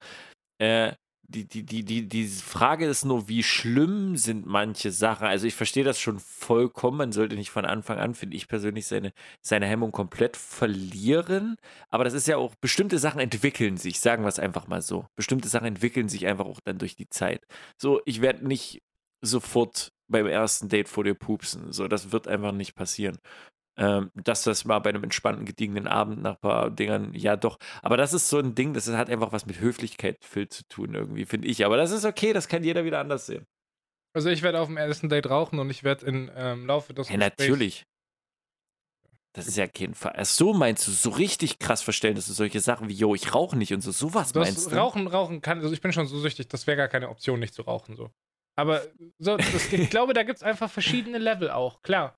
Äh, die, die, die, die, die Frage ist nur, wie schlimm sind manche Sachen. Also ich verstehe das schon vollkommen. Man sollte nicht von Anfang an, finde ich persönlich, seine, seine Hemmung komplett verlieren. Aber das ist ja auch, bestimmte Sachen entwickeln sich, sagen wir es einfach mal so. Bestimmte Sachen entwickeln sich einfach auch dann durch die Zeit. So, ich werde nicht sofort beim ersten Date vor dir pupsen. So, das wird einfach nicht passieren. Ähm, dass das mal bei einem entspannten, gediegenen Abend nach ein paar Dingern, ja doch. Aber das ist so ein Ding, das hat einfach was mit Höflichkeit viel zu tun, irgendwie, finde ich. Aber das ist okay, das kann jeder wieder anders sehen.
Also ich werde auf dem ersten Date rauchen und ich werde im ähm, Laufe des
Ja,
Gesprächs-
natürlich. Das ist ja kein Fall. Ach so meinst du, so richtig krass verstellen, dass du solche Sachen wie, yo, ich rauche nicht und so, sowas
Das
meinst du?
Rauchen, rauchen kann, also ich bin schon so süchtig, das wäre gar keine Option, nicht zu rauchen so. Aber so, das, ich glaube, da gibt es einfach verschiedene Level auch, klar.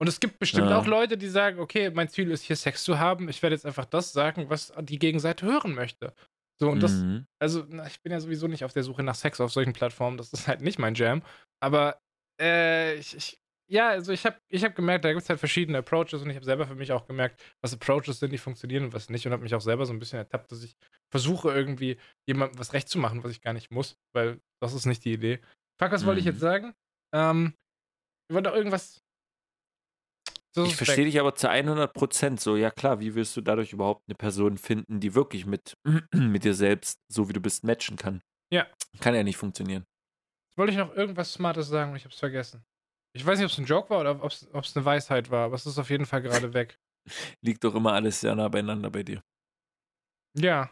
Und es gibt bestimmt
Ja.
auch Leute, die sagen, okay, mein Ziel ist hier Sex zu haben, ich werde jetzt einfach das sagen, was die Gegenseite hören möchte. So, und das,
Mhm.
also na, ich bin ja sowieso nicht auf der Suche nach Sex auf solchen Plattformen, das ist halt nicht mein Jam. Aber äh, ich, ich ja, also ich habe ich hab gemerkt, da gibt es halt verschiedene Approaches und ich habe selber für mich auch gemerkt, was Approaches sind, die funktionieren und was nicht und habe mich auch selber so ein bisschen ertappt, dass ich versuche irgendwie jemandem was recht zu machen, was ich gar nicht muss, weil das ist nicht die Idee. Fuck, was wollte ich
Mhm.
jetzt sagen? Ähm, ich wollte doch irgendwas.
Ich verstehe dich aber zu 100 Prozent so. Ja klar, wie willst du dadurch überhaupt eine Person finden, die wirklich mit, mit dir selbst, so wie du bist, matchen kann?
Ja.
Kann ja nicht funktionieren.
Jetzt wollte ich noch irgendwas Smartes sagen und ich habe es vergessen. Ich weiß nicht, ob es ein Joke war oder ob es eine Weisheit war, aber es ist auf jeden Fall gerade weg.
Liegt doch immer alles sehr nah beieinander bei dir.
Ja.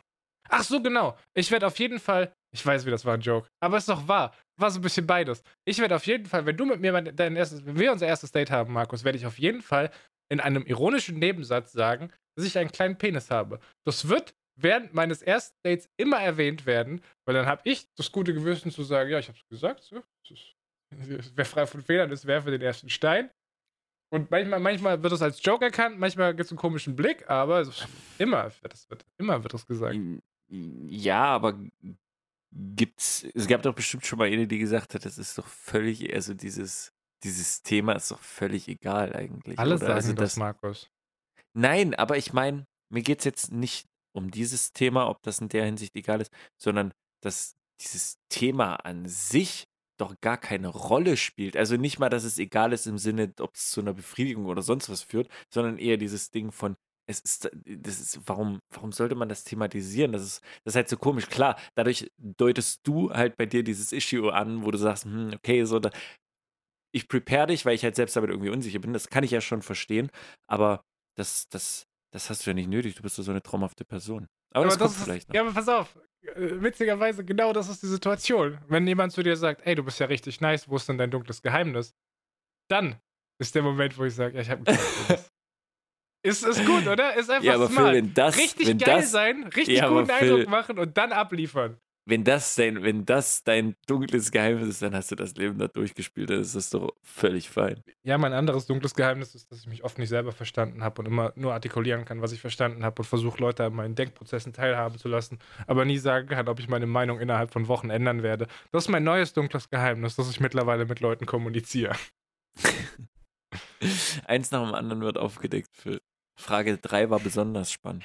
Ach so, genau. Ich werde auf jeden Fall. Ich weiß, wie das war ein Joke. Aber es ist doch wahr. War so ein bisschen beides. Ich werde auf jeden Fall, wenn du mit mir mein, dein erstes, wenn wir unser erstes Date haben, Markus, werde ich auf jeden Fall in einem ironischen Nebensatz sagen, dass ich einen kleinen Penis habe. Das wird während meines ersten Dates immer erwähnt werden, weil dann habe ich das gute Gewissen zu sagen, ja, ich habe es gesagt, so, es wer frei von Fehlern ist, werfe den ersten Stein. Und manchmal, manchmal wird es als Joke erkannt, manchmal gibt es einen komischen Blick, aber es immer wird immer wird das gesagt.
Ja, aber gibt's, es gab doch bestimmt schon mal eine, die gesagt hat, das ist doch völlig, also dieses, dieses Thema ist doch völlig egal eigentlich.
Alle
oder?
sagen
also
das, Markus.
Nein, aber ich meine, mir geht es jetzt nicht um dieses Thema, ob das in der Hinsicht egal ist, sondern dass dieses Thema an sich doch gar keine Rolle spielt. Also nicht mal, dass es egal ist im Sinne, ob es zu einer Befriedigung oder sonst was führt, sondern eher dieses Ding von, es ist, das ist, warum, warum sollte man das thematisieren? Das ist, das ist halt so komisch. Klar, dadurch deutest du halt bei dir dieses Issue an, wo du sagst, hm, okay, so, da, ich prepare dich, weil ich halt selbst damit irgendwie unsicher bin. Das kann ich ja schon verstehen, aber das, das, das hast du ja nicht nötig. Du bist ja so eine traumhafte Person. Aber, aber das, das kommt
ist,
vielleicht noch.
Ja, aber pass auf. Äh, witzigerweise, genau das ist die Situation. Wenn jemand zu dir sagt, ey, du bist ja richtig nice, wo ist denn dein dunkles Geheimnis? Dann ist der Moment, wo ich sage, ja, ich habe ein Geheimnis. Ist, ist gut, oder? Ist einfach
ja, aber
smart.
Phil, wenn das,
richtig
wenn
geil
das,
sein, richtig
ja,
guten
Phil,
Eindruck machen und dann abliefern.
Wenn das, dein, wenn das dein dunkles Geheimnis ist, dann hast du das Leben da durchgespielt. Dann ist das doch völlig fein.
Ja, mein anderes dunkles Geheimnis ist, dass ich mich oft nicht selber verstanden habe und immer nur artikulieren kann, was ich verstanden habe und versuche, Leute an meinen Denkprozessen teilhaben zu lassen, aber nie sagen kann, ob ich meine Meinung innerhalb von Wochen ändern werde. Das ist mein neues dunkles Geheimnis, dass ich mittlerweile mit Leuten kommuniziere.
Eins nach dem anderen wird aufgedeckt. Für Frage 3 war besonders spannend.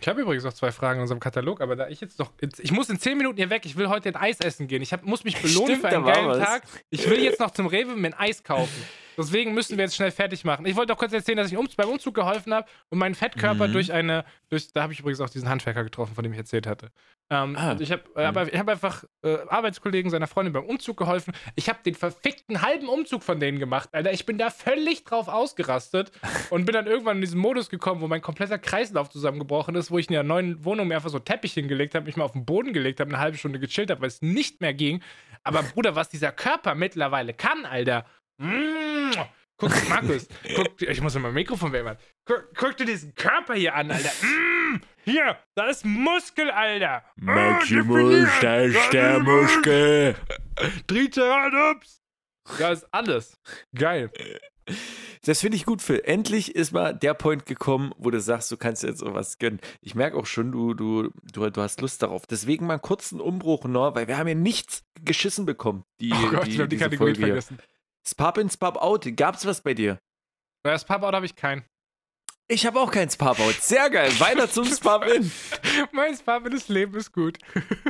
Ich habe übrigens noch zwei Fragen in unserem Katalog, aber da ich jetzt noch. Ich muss in zehn Minuten hier weg. Ich will heute ein Eis essen gehen. Ich hab, muss mich belohnen
Stimmt,
für einen geilen
was.
Tag. Ich will jetzt noch zum Rewe mir ein Eis kaufen. Deswegen müssen wir jetzt schnell fertig machen. Ich wollte doch kurz erzählen, dass ich beim Umzug geholfen habe und meinen Fettkörper
Mhm.
durch eine. Durch, da habe ich übrigens auch diesen Handwerker getroffen, von dem ich erzählt hatte. Ähm,
Ah.
ich habe äh, hab einfach äh, Arbeitskollegen seiner Freundin beim Umzug geholfen. Ich habe den verfickten halben Umzug von denen gemacht, Alter. Ich bin da völlig drauf ausgerastet und bin dann irgendwann in diesen Modus gekommen, wo mein kompletter Kreislauf zusammengebrochen ist, wo ich in der neuen Wohnung mir einfach so Teppich hingelegt habe, mich mal auf den Boden gelegt habe, eine halbe Stunde gechillt habe, weil es nicht mehr ging. Aber Bruder, was dieser Körper mittlerweile kann, Alter. Mm. Guck, Markus, guck, ich muss mein Mikrofon wegmachen. Guck, guck dir diesen Körper hier an, Alter. Mm. Hier, da ist Muskel, Alter. Ah, definiert.
Muskel.
Triceratops. Da ist alles. Geil.
Das finde ich gut, Phil. Endlich ist mal der Point gekommen, wo du sagst, du kannst jetzt sowas gönnen. Ich merke auch schon, du, du, du, du hast Lust darauf. Deswegen mal einen kurzen Umbruch noch, weil wir haben ja nichts geschissen bekommen. Die,
Oh Gott,
die,
ich habe die Kategorie
hier.
Vergessen.
Spap in, Spap out. Gab's was bei dir?
Das Papa habe ich keinen.
Ich habe auch kein Spap out. Sehr geil. Weiter zum Spap in.
mein Papa des Leben ist gut.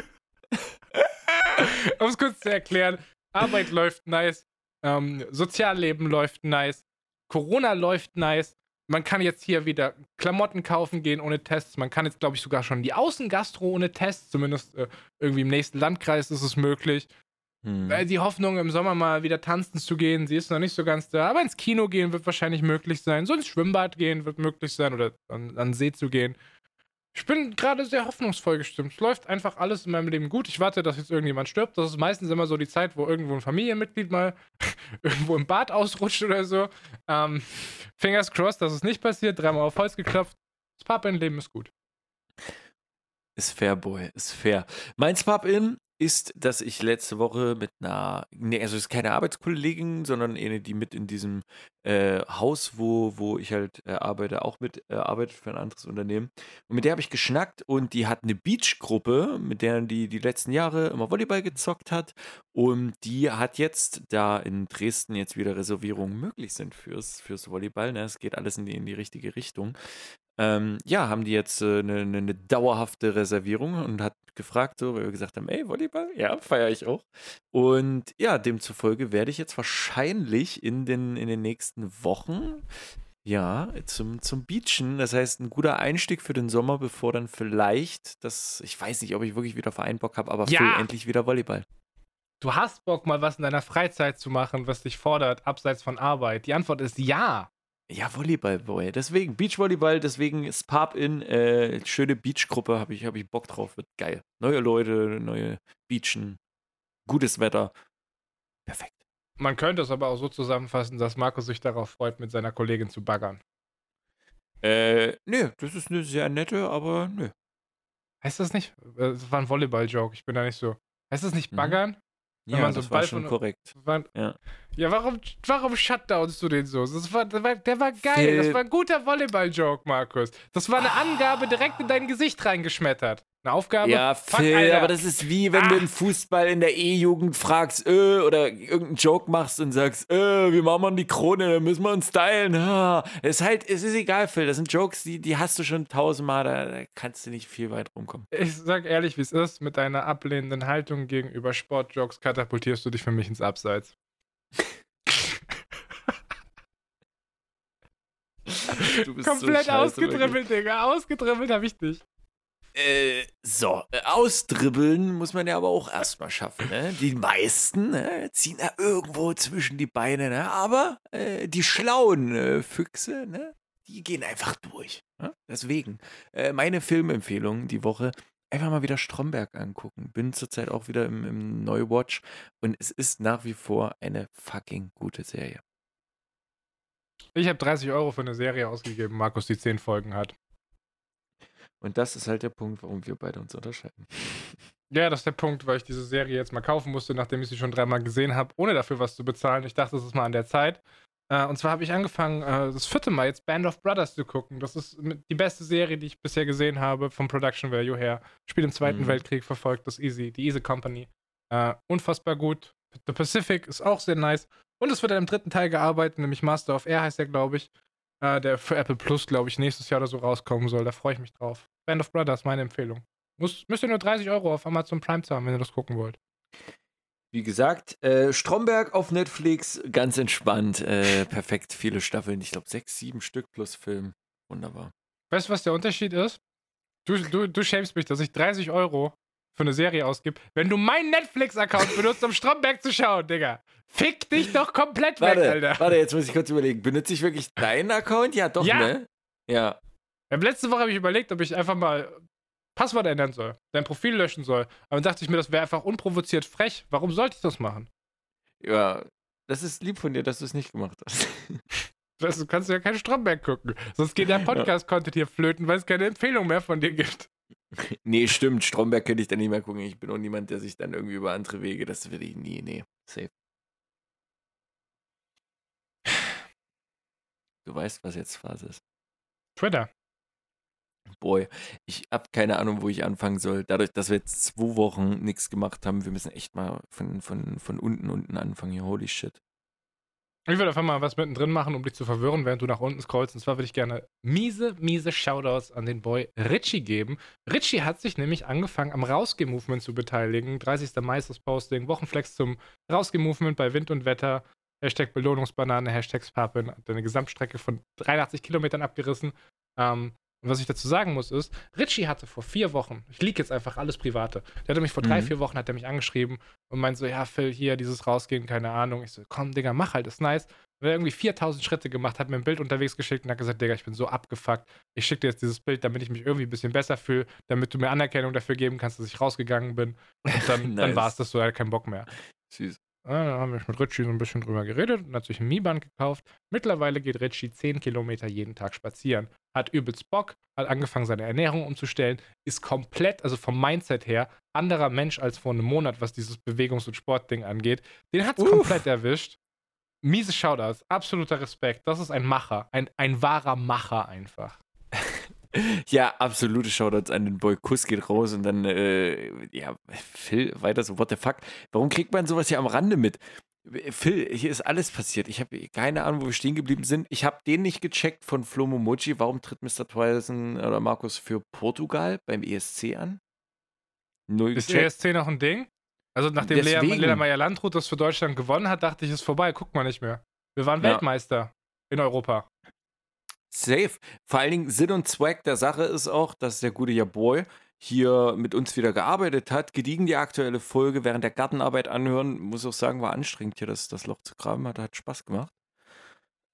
um es kurz zu erklären: Arbeit läuft nice, ähm, Sozialleben läuft nice, Corona läuft nice. Man kann jetzt hier wieder Klamotten kaufen gehen ohne Tests. Man kann jetzt, glaube ich, sogar schon in die Außengastro ohne Tests. Zumindest äh, irgendwie im nächsten Landkreis ist es möglich.
Hm.
Weil die Hoffnung, im Sommer mal wieder tanzen zu gehen, sie ist noch nicht so ganz da. Aber ins Kino gehen wird wahrscheinlich möglich sein. So ins Schwimmbad gehen wird möglich sein oder an, an See zu gehen. Ich bin gerade sehr hoffnungsvoll gestimmt. Es läuft einfach alles in meinem Leben gut. Ich warte, dass jetzt irgendjemand stirbt. Das ist meistens immer so die Zeit, wo irgendwo ein Familienmitglied mal irgendwo im Bad ausrutscht oder so. Ähm, fingers crossed, dass es nicht passiert. Dreimal auf Holz geklopft. Das Papa-Leben ist gut.
Ist fair, Boy, ist fair. Mein Spap-In ist, dass ich letzte Woche mit einer, nee, also es ist keine Arbeitskollegin, sondern eine, die mit in diesem äh, Haus, wo, wo ich halt äh, arbeite, auch mit äh, arbeitet für ein anderes Unternehmen. Und mit der habe ich geschnackt und die hat eine Beach-Gruppe, mit der die die letzten Jahre immer Volleyball gezockt hat. Und die hat jetzt, da in Dresden jetzt wieder Reservierungen möglich sind fürs, fürs Volleyball, ne, es geht alles in die, in die richtige Richtung, ähm, ja, haben die jetzt äh, eine, eine, eine dauerhafte Reservierung und hat gefragt, so, weil wir gesagt haben, ey, Volleyball? Ja, feiere ich auch. Und ja, demzufolge werde ich jetzt wahrscheinlich in den, in den nächsten Wochen ja, zum, zum Beachen. Das heißt, ein guter Einstieg für den Sommer, bevor dann vielleicht das, ich weiß nicht, ob ich wirklich wieder Verein Bock habe, aber
Ja.
Endlich wieder Volleyball.
Du hast Bock, mal was in deiner Freizeit zu machen, was dich fordert, abseits von Arbeit. Die Antwort ist ja.
Ja, Volleyball, Boy. Deswegen Beachvolleyball, deswegen Spap in, äh, schöne Beachgruppe, habe ich, hab ich Bock drauf, wird geil. Neue Leute, neue Beachen, gutes Wetter. Perfekt.
Man könnte es aber auch so zusammenfassen, dass Markus sich darauf freut, mit seiner Kollegin zu baggern.
Äh, nö, das ist eine sehr nette, aber nö.
Heißt das nicht? äh, Das war ein Volleyball-Joke, ich bin da nicht so. Heißt das nicht
Mhm.
baggern? Wenn
Ja,
so
das
Ball
war schon
von-
korrekt.
War-
Ja.
Ja, warum, warum shutdownst du den so? Das war, das war, der war geil. Phil. Das war ein guter Volleyball-Joke, Markus. Das war eine Angabe direkt in dein Gesicht reingeschmettert. Eine Aufgabe?
Ja, Phil, Fuck, aber das ist wie wenn ah. du im Fußball in der E-Jugend fragst, äh, oder irgendeinen Joke machst und sagst, äh, wie machen wir die Krone, da müssen wir uns stylen. Ha. Es ist halt, es ist egal, Phil, das sind Jokes, die, die hast du schon tausendmal, da, da kannst du nicht viel weit rumkommen.
Ich sag ehrlich, wie es ist, mit deiner ablehnenden Haltung gegenüber Sportjokes katapultierst du dich für mich ins Abseits. Komplett so ausgedribbelt, Digga. Ausgedribbelt hab ich dich.
Äh, so, äh, ausdribbeln muss man ja aber auch erstmal schaffen. Ne? Die meisten ne, ziehen ja irgendwo zwischen die Beine, ne? aber äh, die schlauen äh, Füchse, ne? die gehen einfach durch. Ne? Deswegen, äh, meine Filmempfehlung die Woche, einfach mal wieder Stromberg angucken. Bin zurzeit auch wieder im, im Neubwatch und es ist nach wie vor eine fucking gute Serie.
Ich habe 30 Euro für eine Serie ausgegeben, Markus, die 10 Folgen hat.
Und das ist halt der Punkt, warum wir beide uns unterscheiden.
Ja, das ist der Punkt, weil ich diese Serie jetzt mal kaufen musste, nachdem ich sie schon dreimal gesehen habe, ohne dafür was zu bezahlen. Ich dachte, das ist mal an der Zeit. Äh, und zwar habe ich angefangen, äh, das vierte Mal jetzt Band of Brothers zu gucken. Das ist die beste Serie, die ich bisher gesehen habe, vom Production Value her. Spielt im Zweiten mhm. Weltkrieg, verfolgt das Easy, die Easy Company. Äh, unfassbar gut. The Pacific ist auch sehr nice. Und es wird dann im dritten Teil gearbeitet, nämlich Master of Air heißt der, glaube ich. Der für Apple Plus, glaube ich, nächstes Jahr oder so rauskommen soll. Da freue ich mich drauf. Band of Brothers, meine Empfehlung. Muss, müsst ihr nur 30 Euro auf Amazon Prime zahlen, wenn ihr das gucken wollt.
Wie gesagt, äh, Stromberg auf Netflix, ganz entspannt, äh, perfekt, viele Staffeln, ich glaube sechs, sieben Stück plus Film. Wunderbar.
Weißt du, was der Unterschied ist? Du, du, du schämst mich, dass ich 30 Euro für eine Serie ausgib, wenn du meinen Netflix-Account benutzt, um Stromberg zu schauen, Digga. Fick dich doch komplett
warte,
weg, Alter.
Warte, jetzt muss ich kurz überlegen. Benutze ich wirklich deinen Account? Ja, doch,
ja.
ne? Ja.
Letzte Woche habe ich überlegt, ob ich einfach mal Passwort ändern soll, dein Profil löschen soll. Aber dann dachte ich mir, das wäre einfach unprovoziert frech. Warum sollte ich das machen?
Ja, das ist lieb von dir, dass du es nicht gemacht hast.
du kannst ja keinen Stromberg gucken. Sonst geht der Podcast-Content hier flöten, weil es keine Empfehlung mehr von dir gibt.
Nee, stimmt. Stromberg könnte ich dann nicht mehr gucken. Ich bin auch niemand, der sich dann irgendwie über andere Wege, das will ich nie, nee. Safe. Du weißt, was jetzt Phase ist.
Twitter.
Boy, ich habe keine Ahnung, wo ich anfangen soll. Dadurch, dass wir jetzt zwei Wochen nichts gemacht haben, wir müssen echt mal von, von, von unten, unten anfangen hier. Holy shit.
Ich würde einfach mal was mittendrin machen, um dich zu verwirren, während du nach unten scrollst. Und zwar würde ich gerne miese, miese Shoutouts an den Boy Richie geben. Richie hat sich nämlich angefangen, am Rausgeh-Movement zu beteiligen. 30. Mai ist das Posting. Wochenflex zum Rausgeh-Movement bei Wind und Wetter. Hashtag Belohnungsbanane, Hashtag Papen. Hat eine Gesamtstrecke von 83 Kilometern abgerissen. Ähm, und was ich dazu sagen muss, ist, Richie hatte vor vier Wochen, ich liege jetzt einfach alles Private, der hatte mich vor drei, mhm. vier Wochen, hat er mich angeschrieben und meint so, ja, Phil, hier, dieses Rausgehen, keine Ahnung. Ich so, komm, Digga, mach halt, ist nice. Und er irgendwie 4000 Schritte gemacht, hat mir ein Bild unterwegs geschickt und hat gesagt, Digga, ich bin so abgefuckt. Ich schicke dir jetzt dieses Bild, damit ich mich irgendwie ein bisschen besser fühle, damit du mir Anerkennung dafür geben kannst, dass ich rausgegangen bin. Und dann, nice. dann war es das so, er hat keinen Bock mehr. Süß. Dann haben wir mit Richie so ein bisschen drüber geredet und hat sich ein Mi-Band gekauft. Mittlerweile geht Richie 10 Kilometer jeden Tag spazieren. Hat übelst Bock, hat angefangen, seine Ernährung umzustellen, ist komplett, also vom Mindset her, anderer Mensch als vor einem Monat, was dieses Bewegungs- und Sportding angeht. Den hat es komplett erwischt. Miese Shoutouts, absoluter Respekt. Das ist ein Macher, ein, ein wahrer Macher einfach.
Ja, absolute Shoutouts an den Boy. Kuss geht raus und dann, äh, ja, Phil, weiter so, what the fuck. Warum kriegt man sowas hier am Rande mit? Phil, hier ist alles passiert. Ich habe keine Ahnung, wo wir stehen geblieben sind. Ich habe den nicht gecheckt von Flo Momochi. Warum tritt Mr. Twilson oder Markus für Portugal beim ESC an?
Null ist gecheckt. ESC noch ein Ding? Also nachdem Lea, Lea Meyer-Landrut das für Deutschland gewonnen hat, dachte ich, ist vorbei. Guck mal nicht mehr. Wir waren ja. Weltmeister in Europa.
Safe. Vor allen Dingen Sinn und Zweck der Sache ist auch, dass der gute Jaboy hier mit uns wieder gearbeitet hat, gediegen die aktuelle Folge während der Gartenarbeit anhören. Muss auch sagen, war anstrengend hier das, das Loch zu graben, hat, hat Spaß gemacht.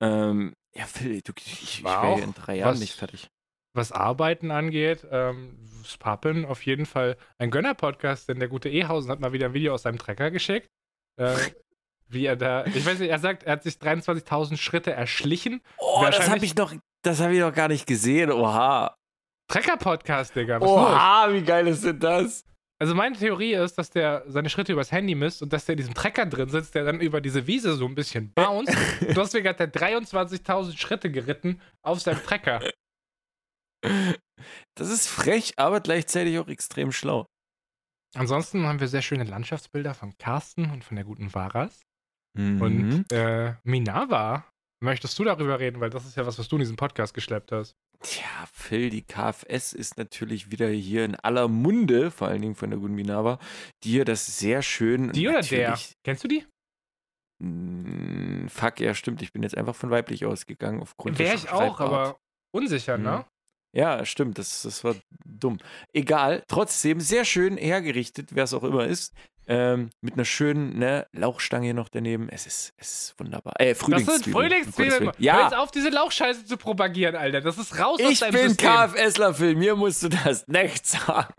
Ähm, ja, Phil, du, ich, ich wäre in drei Jahren was, nicht fertig.
Was Arbeiten angeht, ähm, Spappen auf jeden Fall ein Gönner-Podcast, denn der gute Ehausen hat mal wieder ein Video aus seinem Trecker geschickt. Äh, wie er da, ich weiß nicht, er sagt, er hat sich 23.000 Schritte erschlichen.
Oh, das habe ich noch, das habe ich noch gar nicht gesehen. Oha.
Trecker-Podcast, Digga.
Was Oha, los? wie geil ist denn das?
Also meine Theorie ist, dass der seine Schritte übers Handy misst und dass der in diesem Trecker drin sitzt, der dann über diese Wiese so ein bisschen bounce. Deswegen hat er 23.000 Schritte geritten auf seinem Trecker.
Das ist frech, aber gleichzeitig auch extrem schlau.
Ansonsten haben wir sehr schöne Landschaftsbilder von Carsten und von der guten Varas.
Mhm.
Und äh, Minava, möchtest du darüber reden? Weil das ist ja was, was du in diesem Podcast geschleppt hast.
Tja, Phil, die KFS ist natürlich wieder hier in aller Munde, vor allen Dingen von der guten Minava, die hier das sehr schön.
Die oder der? Kennst du die?
Fuck, ja, stimmt. Ich bin jetzt einfach von weiblich ausgegangen aufgrund
Wäre
der
ich auch, aber unsicher,
Mhm.
ne?
Ja, stimmt, das, das war dumm. Egal, trotzdem sehr schön hergerichtet, wer es auch immer ist. Ähm, mit einer schönen ne, Lauchstange hier noch daneben. Es ist, es ist wunderbar. Äh,
Das sind
Frühlingszwiebeln.
Frühlingszwiebeln.
Willen.
Hör jetzt
Ja,
auf, diese Lauchscheiße zu propagieren, Alter. Das ist raus aus
ich
deinem
bin
System.
KFSler, Phil. Mir musst du das nicht sagen.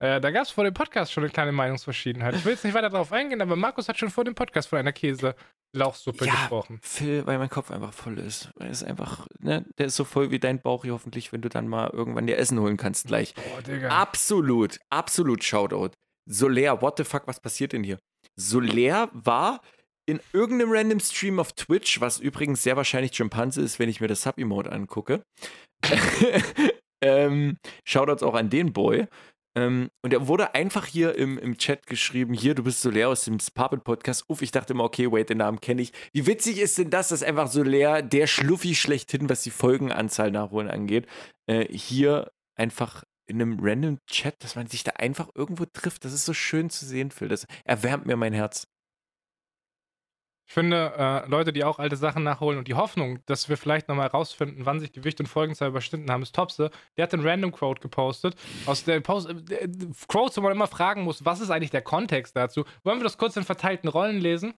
Äh, da gab es vor dem Podcast schon eine kleine Meinungsverschiedenheit. Ich will jetzt nicht weiter darauf eingehen, aber Markus hat schon vor dem Podcast von einer Käse-Lauchsuppe
Ja.
gesprochen.
Phil, weil mein Kopf einfach voll ist. Weil es einfach, ne, der ist so voll wie dein Bauch hier hoffentlich, wenn du dann mal irgendwann dir Essen holen kannst gleich.
Boah, Digga.
Absolut, absolut Shoutout. Soler, what the fuck, was passiert denn hier? Soler war in irgendeinem random Stream auf Twitch, was übrigens sehr wahrscheinlich Chimpanse ist, wenn ich mir das Sub-Emote angucke. ähm, Shoutouts auch an den Boy. Ähm, und er wurde einfach hier im, im Chat geschrieben, hier, du bist Soler aus dem Puppet Podcast. Uff, ich dachte immer, okay, wait, den Namen kenne ich. Wie witzig ist denn das, dass einfach Soler, der Schluffi schlechthin, was die Folgenanzahl nachholen angeht, äh, hier einfach in einem random Chat, dass man sich da einfach irgendwo trifft. Das ist so schön zu sehen, Phil. Das erwärmt mir mein Herz.
Ich finde, äh, Leute, die auch alte Sachen nachholen und die Hoffnung, dass wir vielleicht nochmal rausfinden, wann sich die Wicht- und Folgenzahl überschritten haben, ist Topse. Der hat einen Random Quote gepostet. Aus der Post äh, Quotes, wo man immer fragen muss, was ist eigentlich der Kontext dazu? Wollen wir das kurz in verteilten Rollen lesen?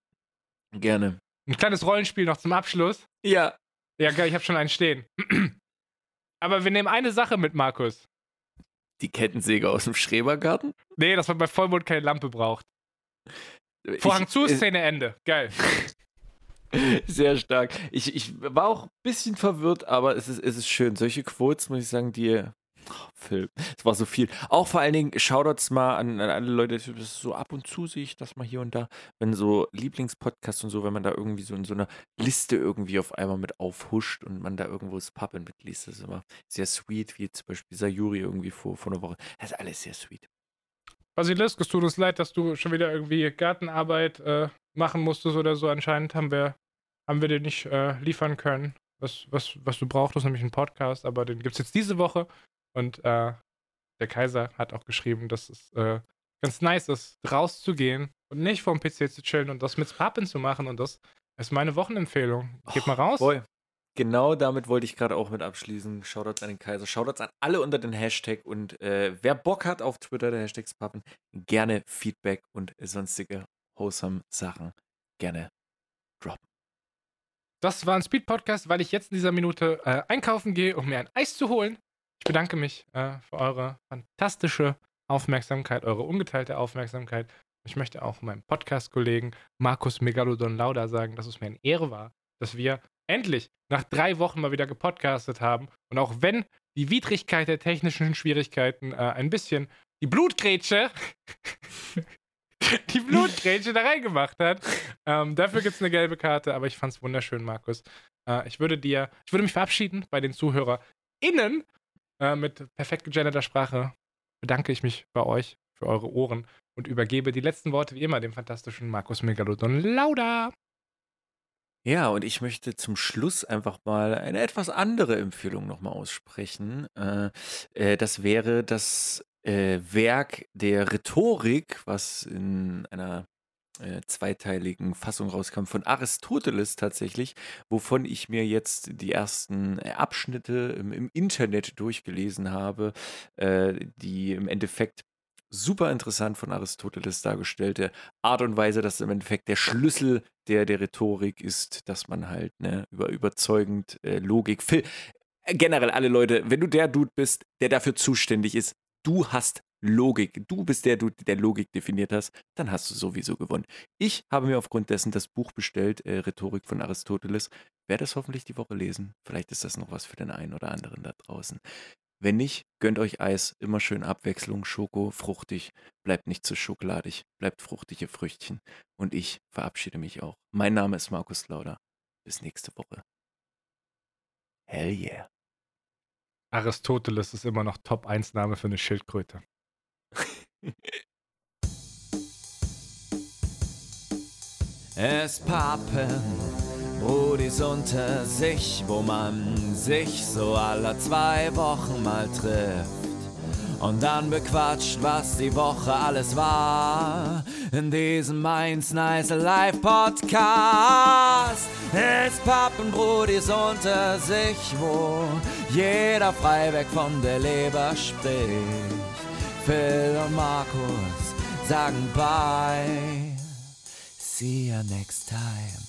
Gerne.
Ein kleines Rollenspiel noch zum Abschluss.
Ja.
Ja, geil, ich habe schon einen stehen. Aber wir nehmen eine Sache mit, Markus.
Die Kettensäge aus dem Schrebergarten.
Nee, dass man bei Vollmond keine Lampe braucht. Vorhang
Ich-
zu,
äh,
Szene Ende. Geil.
Sehr stark. Ich, ich war auch ein bisschen verwirrt, aber es ist, es ist schön. Solche Quotes, muss ich sagen, die. Phil, es war so viel. Auch vor allen Dingen Shoutouts mal an, an alle Leute, das so ab und zu sehe ich das mal hier und da, wenn so Lieblingspodcasts und so, wenn man da irgendwie so in so einer Liste irgendwie auf einmal mit aufhuscht und man da irgendwo das Puppen mitliest, das ist immer sehr sweet, wie zum Beispiel Sayuri irgendwie vor, vor einer Woche. Das ist alles sehr sweet.
Basilisk, es tut uns leid, dass du schon wieder irgendwie Gartenarbeit äh, machen musstest oder so. Anscheinend haben wir, haben wir dir nicht äh, liefern können, was, was, was du brauchtest, nämlich einen Podcast, aber den gibt es jetzt diese Woche. Und äh, der Kaiser hat auch geschrieben, dass es äh, ganz nice ist, rauszugehen und nicht vorm PC zu chillen und das mit Pappen zu machen. Und das ist meine Wochenempfehlung. Geht mal raus.
Boy. Genau damit wollte ich gerade auch mit abschließen. Shoutouts an den Kaiser. Shoutouts an alle unter den Hashtag. Und äh, wer Bock hat auf Twitter, der Hashtags Pappen, gerne Feedback und sonstige wholesome Sachen gerne droppen.
Das war ein Speed-Podcast, weil ich jetzt in dieser Minute äh, einkaufen gehe, um mir ein Eis zu holen. Ich bedanke mich äh, für eure fantastische Aufmerksamkeit, eure ungeteilte Aufmerksamkeit. Ich möchte auch meinem Podcast-Kollegen Markus Megalodon Lauda sagen, dass es mir eine Ehre war, dass wir endlich nach drei Wochen mal wieder gepodcastet haben. Und auch wenn die Widrigkeit der technischen Schwierigkeiten äh, ein bisschen die Blutgrätsche, die Blutgrätsche da reingemacht hat, ähm, dafür gibt es eine gelbe Karte, aber ich fand es wunderschön, Markus. Äh, ich würde dir, ich würde mich verabschieden bei den ZuhörerInnen äh, mit perfekt gegenderter Sprache. Bedanke ich mich bei euch für eure Ohren und übergebe die letzten Worte wie immer dem fantastischen Markus Megalodon Lauda.
Ja, und ich möchte zum Schluss einfach mal eine etwas andere Empfehlung nochmal aussprechen. Äh, äh, das wäre das äh, Werk der Rhetorik, was in einer äh, zweiteiligen Fassung rauskam von Aristoteles tatsächlich, wovon ich mir jetzt die ersten äh, Abschnitte im, im Internet durchgelesen habe, äh, die im Endeffekt super interessant von Aristoteles dargestellte Art und Weise, dass im Endeffekt der Schlüssel der, der Rhetorik ist, dass man halt ne, über überzeugend äh, Logik, äh, generell alle Leute, wenn du der Dude bist, der dafür zuständig ist, du hast Logik, du bist der Dude, der Logik definiert hast, dann hast du sowieso gewonnen. Ich habe mir aufgrund dessen das Buch bestellt, äh, Rhetorik von Aristoteles, werde es hoffentlich die Woche lesen. Vielleicht ist das noch was für den einen oder anderen da draußen. Wenn nicht, gönnt euch Eis, immer schön Abwechslung, Schoko, fruchtig, bleibt nicht zu schokoladig, bleibt fruchtige Früchtchen. Und ich verabschiede mich auch. Mein Name ist Markus Lauder. Bis nächste Woche. Hell yeah.
Aristoteles ist immer noch Top-1-Name für eine Schildkröte.
Es pappen Brudis unter sich, wo man sich so alle zwei Wochen mal trifft. Und dann bequatscht, was die Woche alles war. In diesem Mainz Nice Live Podcast. Es pappen Brudis unter sich, wo jeder frei weg von der Leber spricht. Phil und Markus sagen bye. See you next time.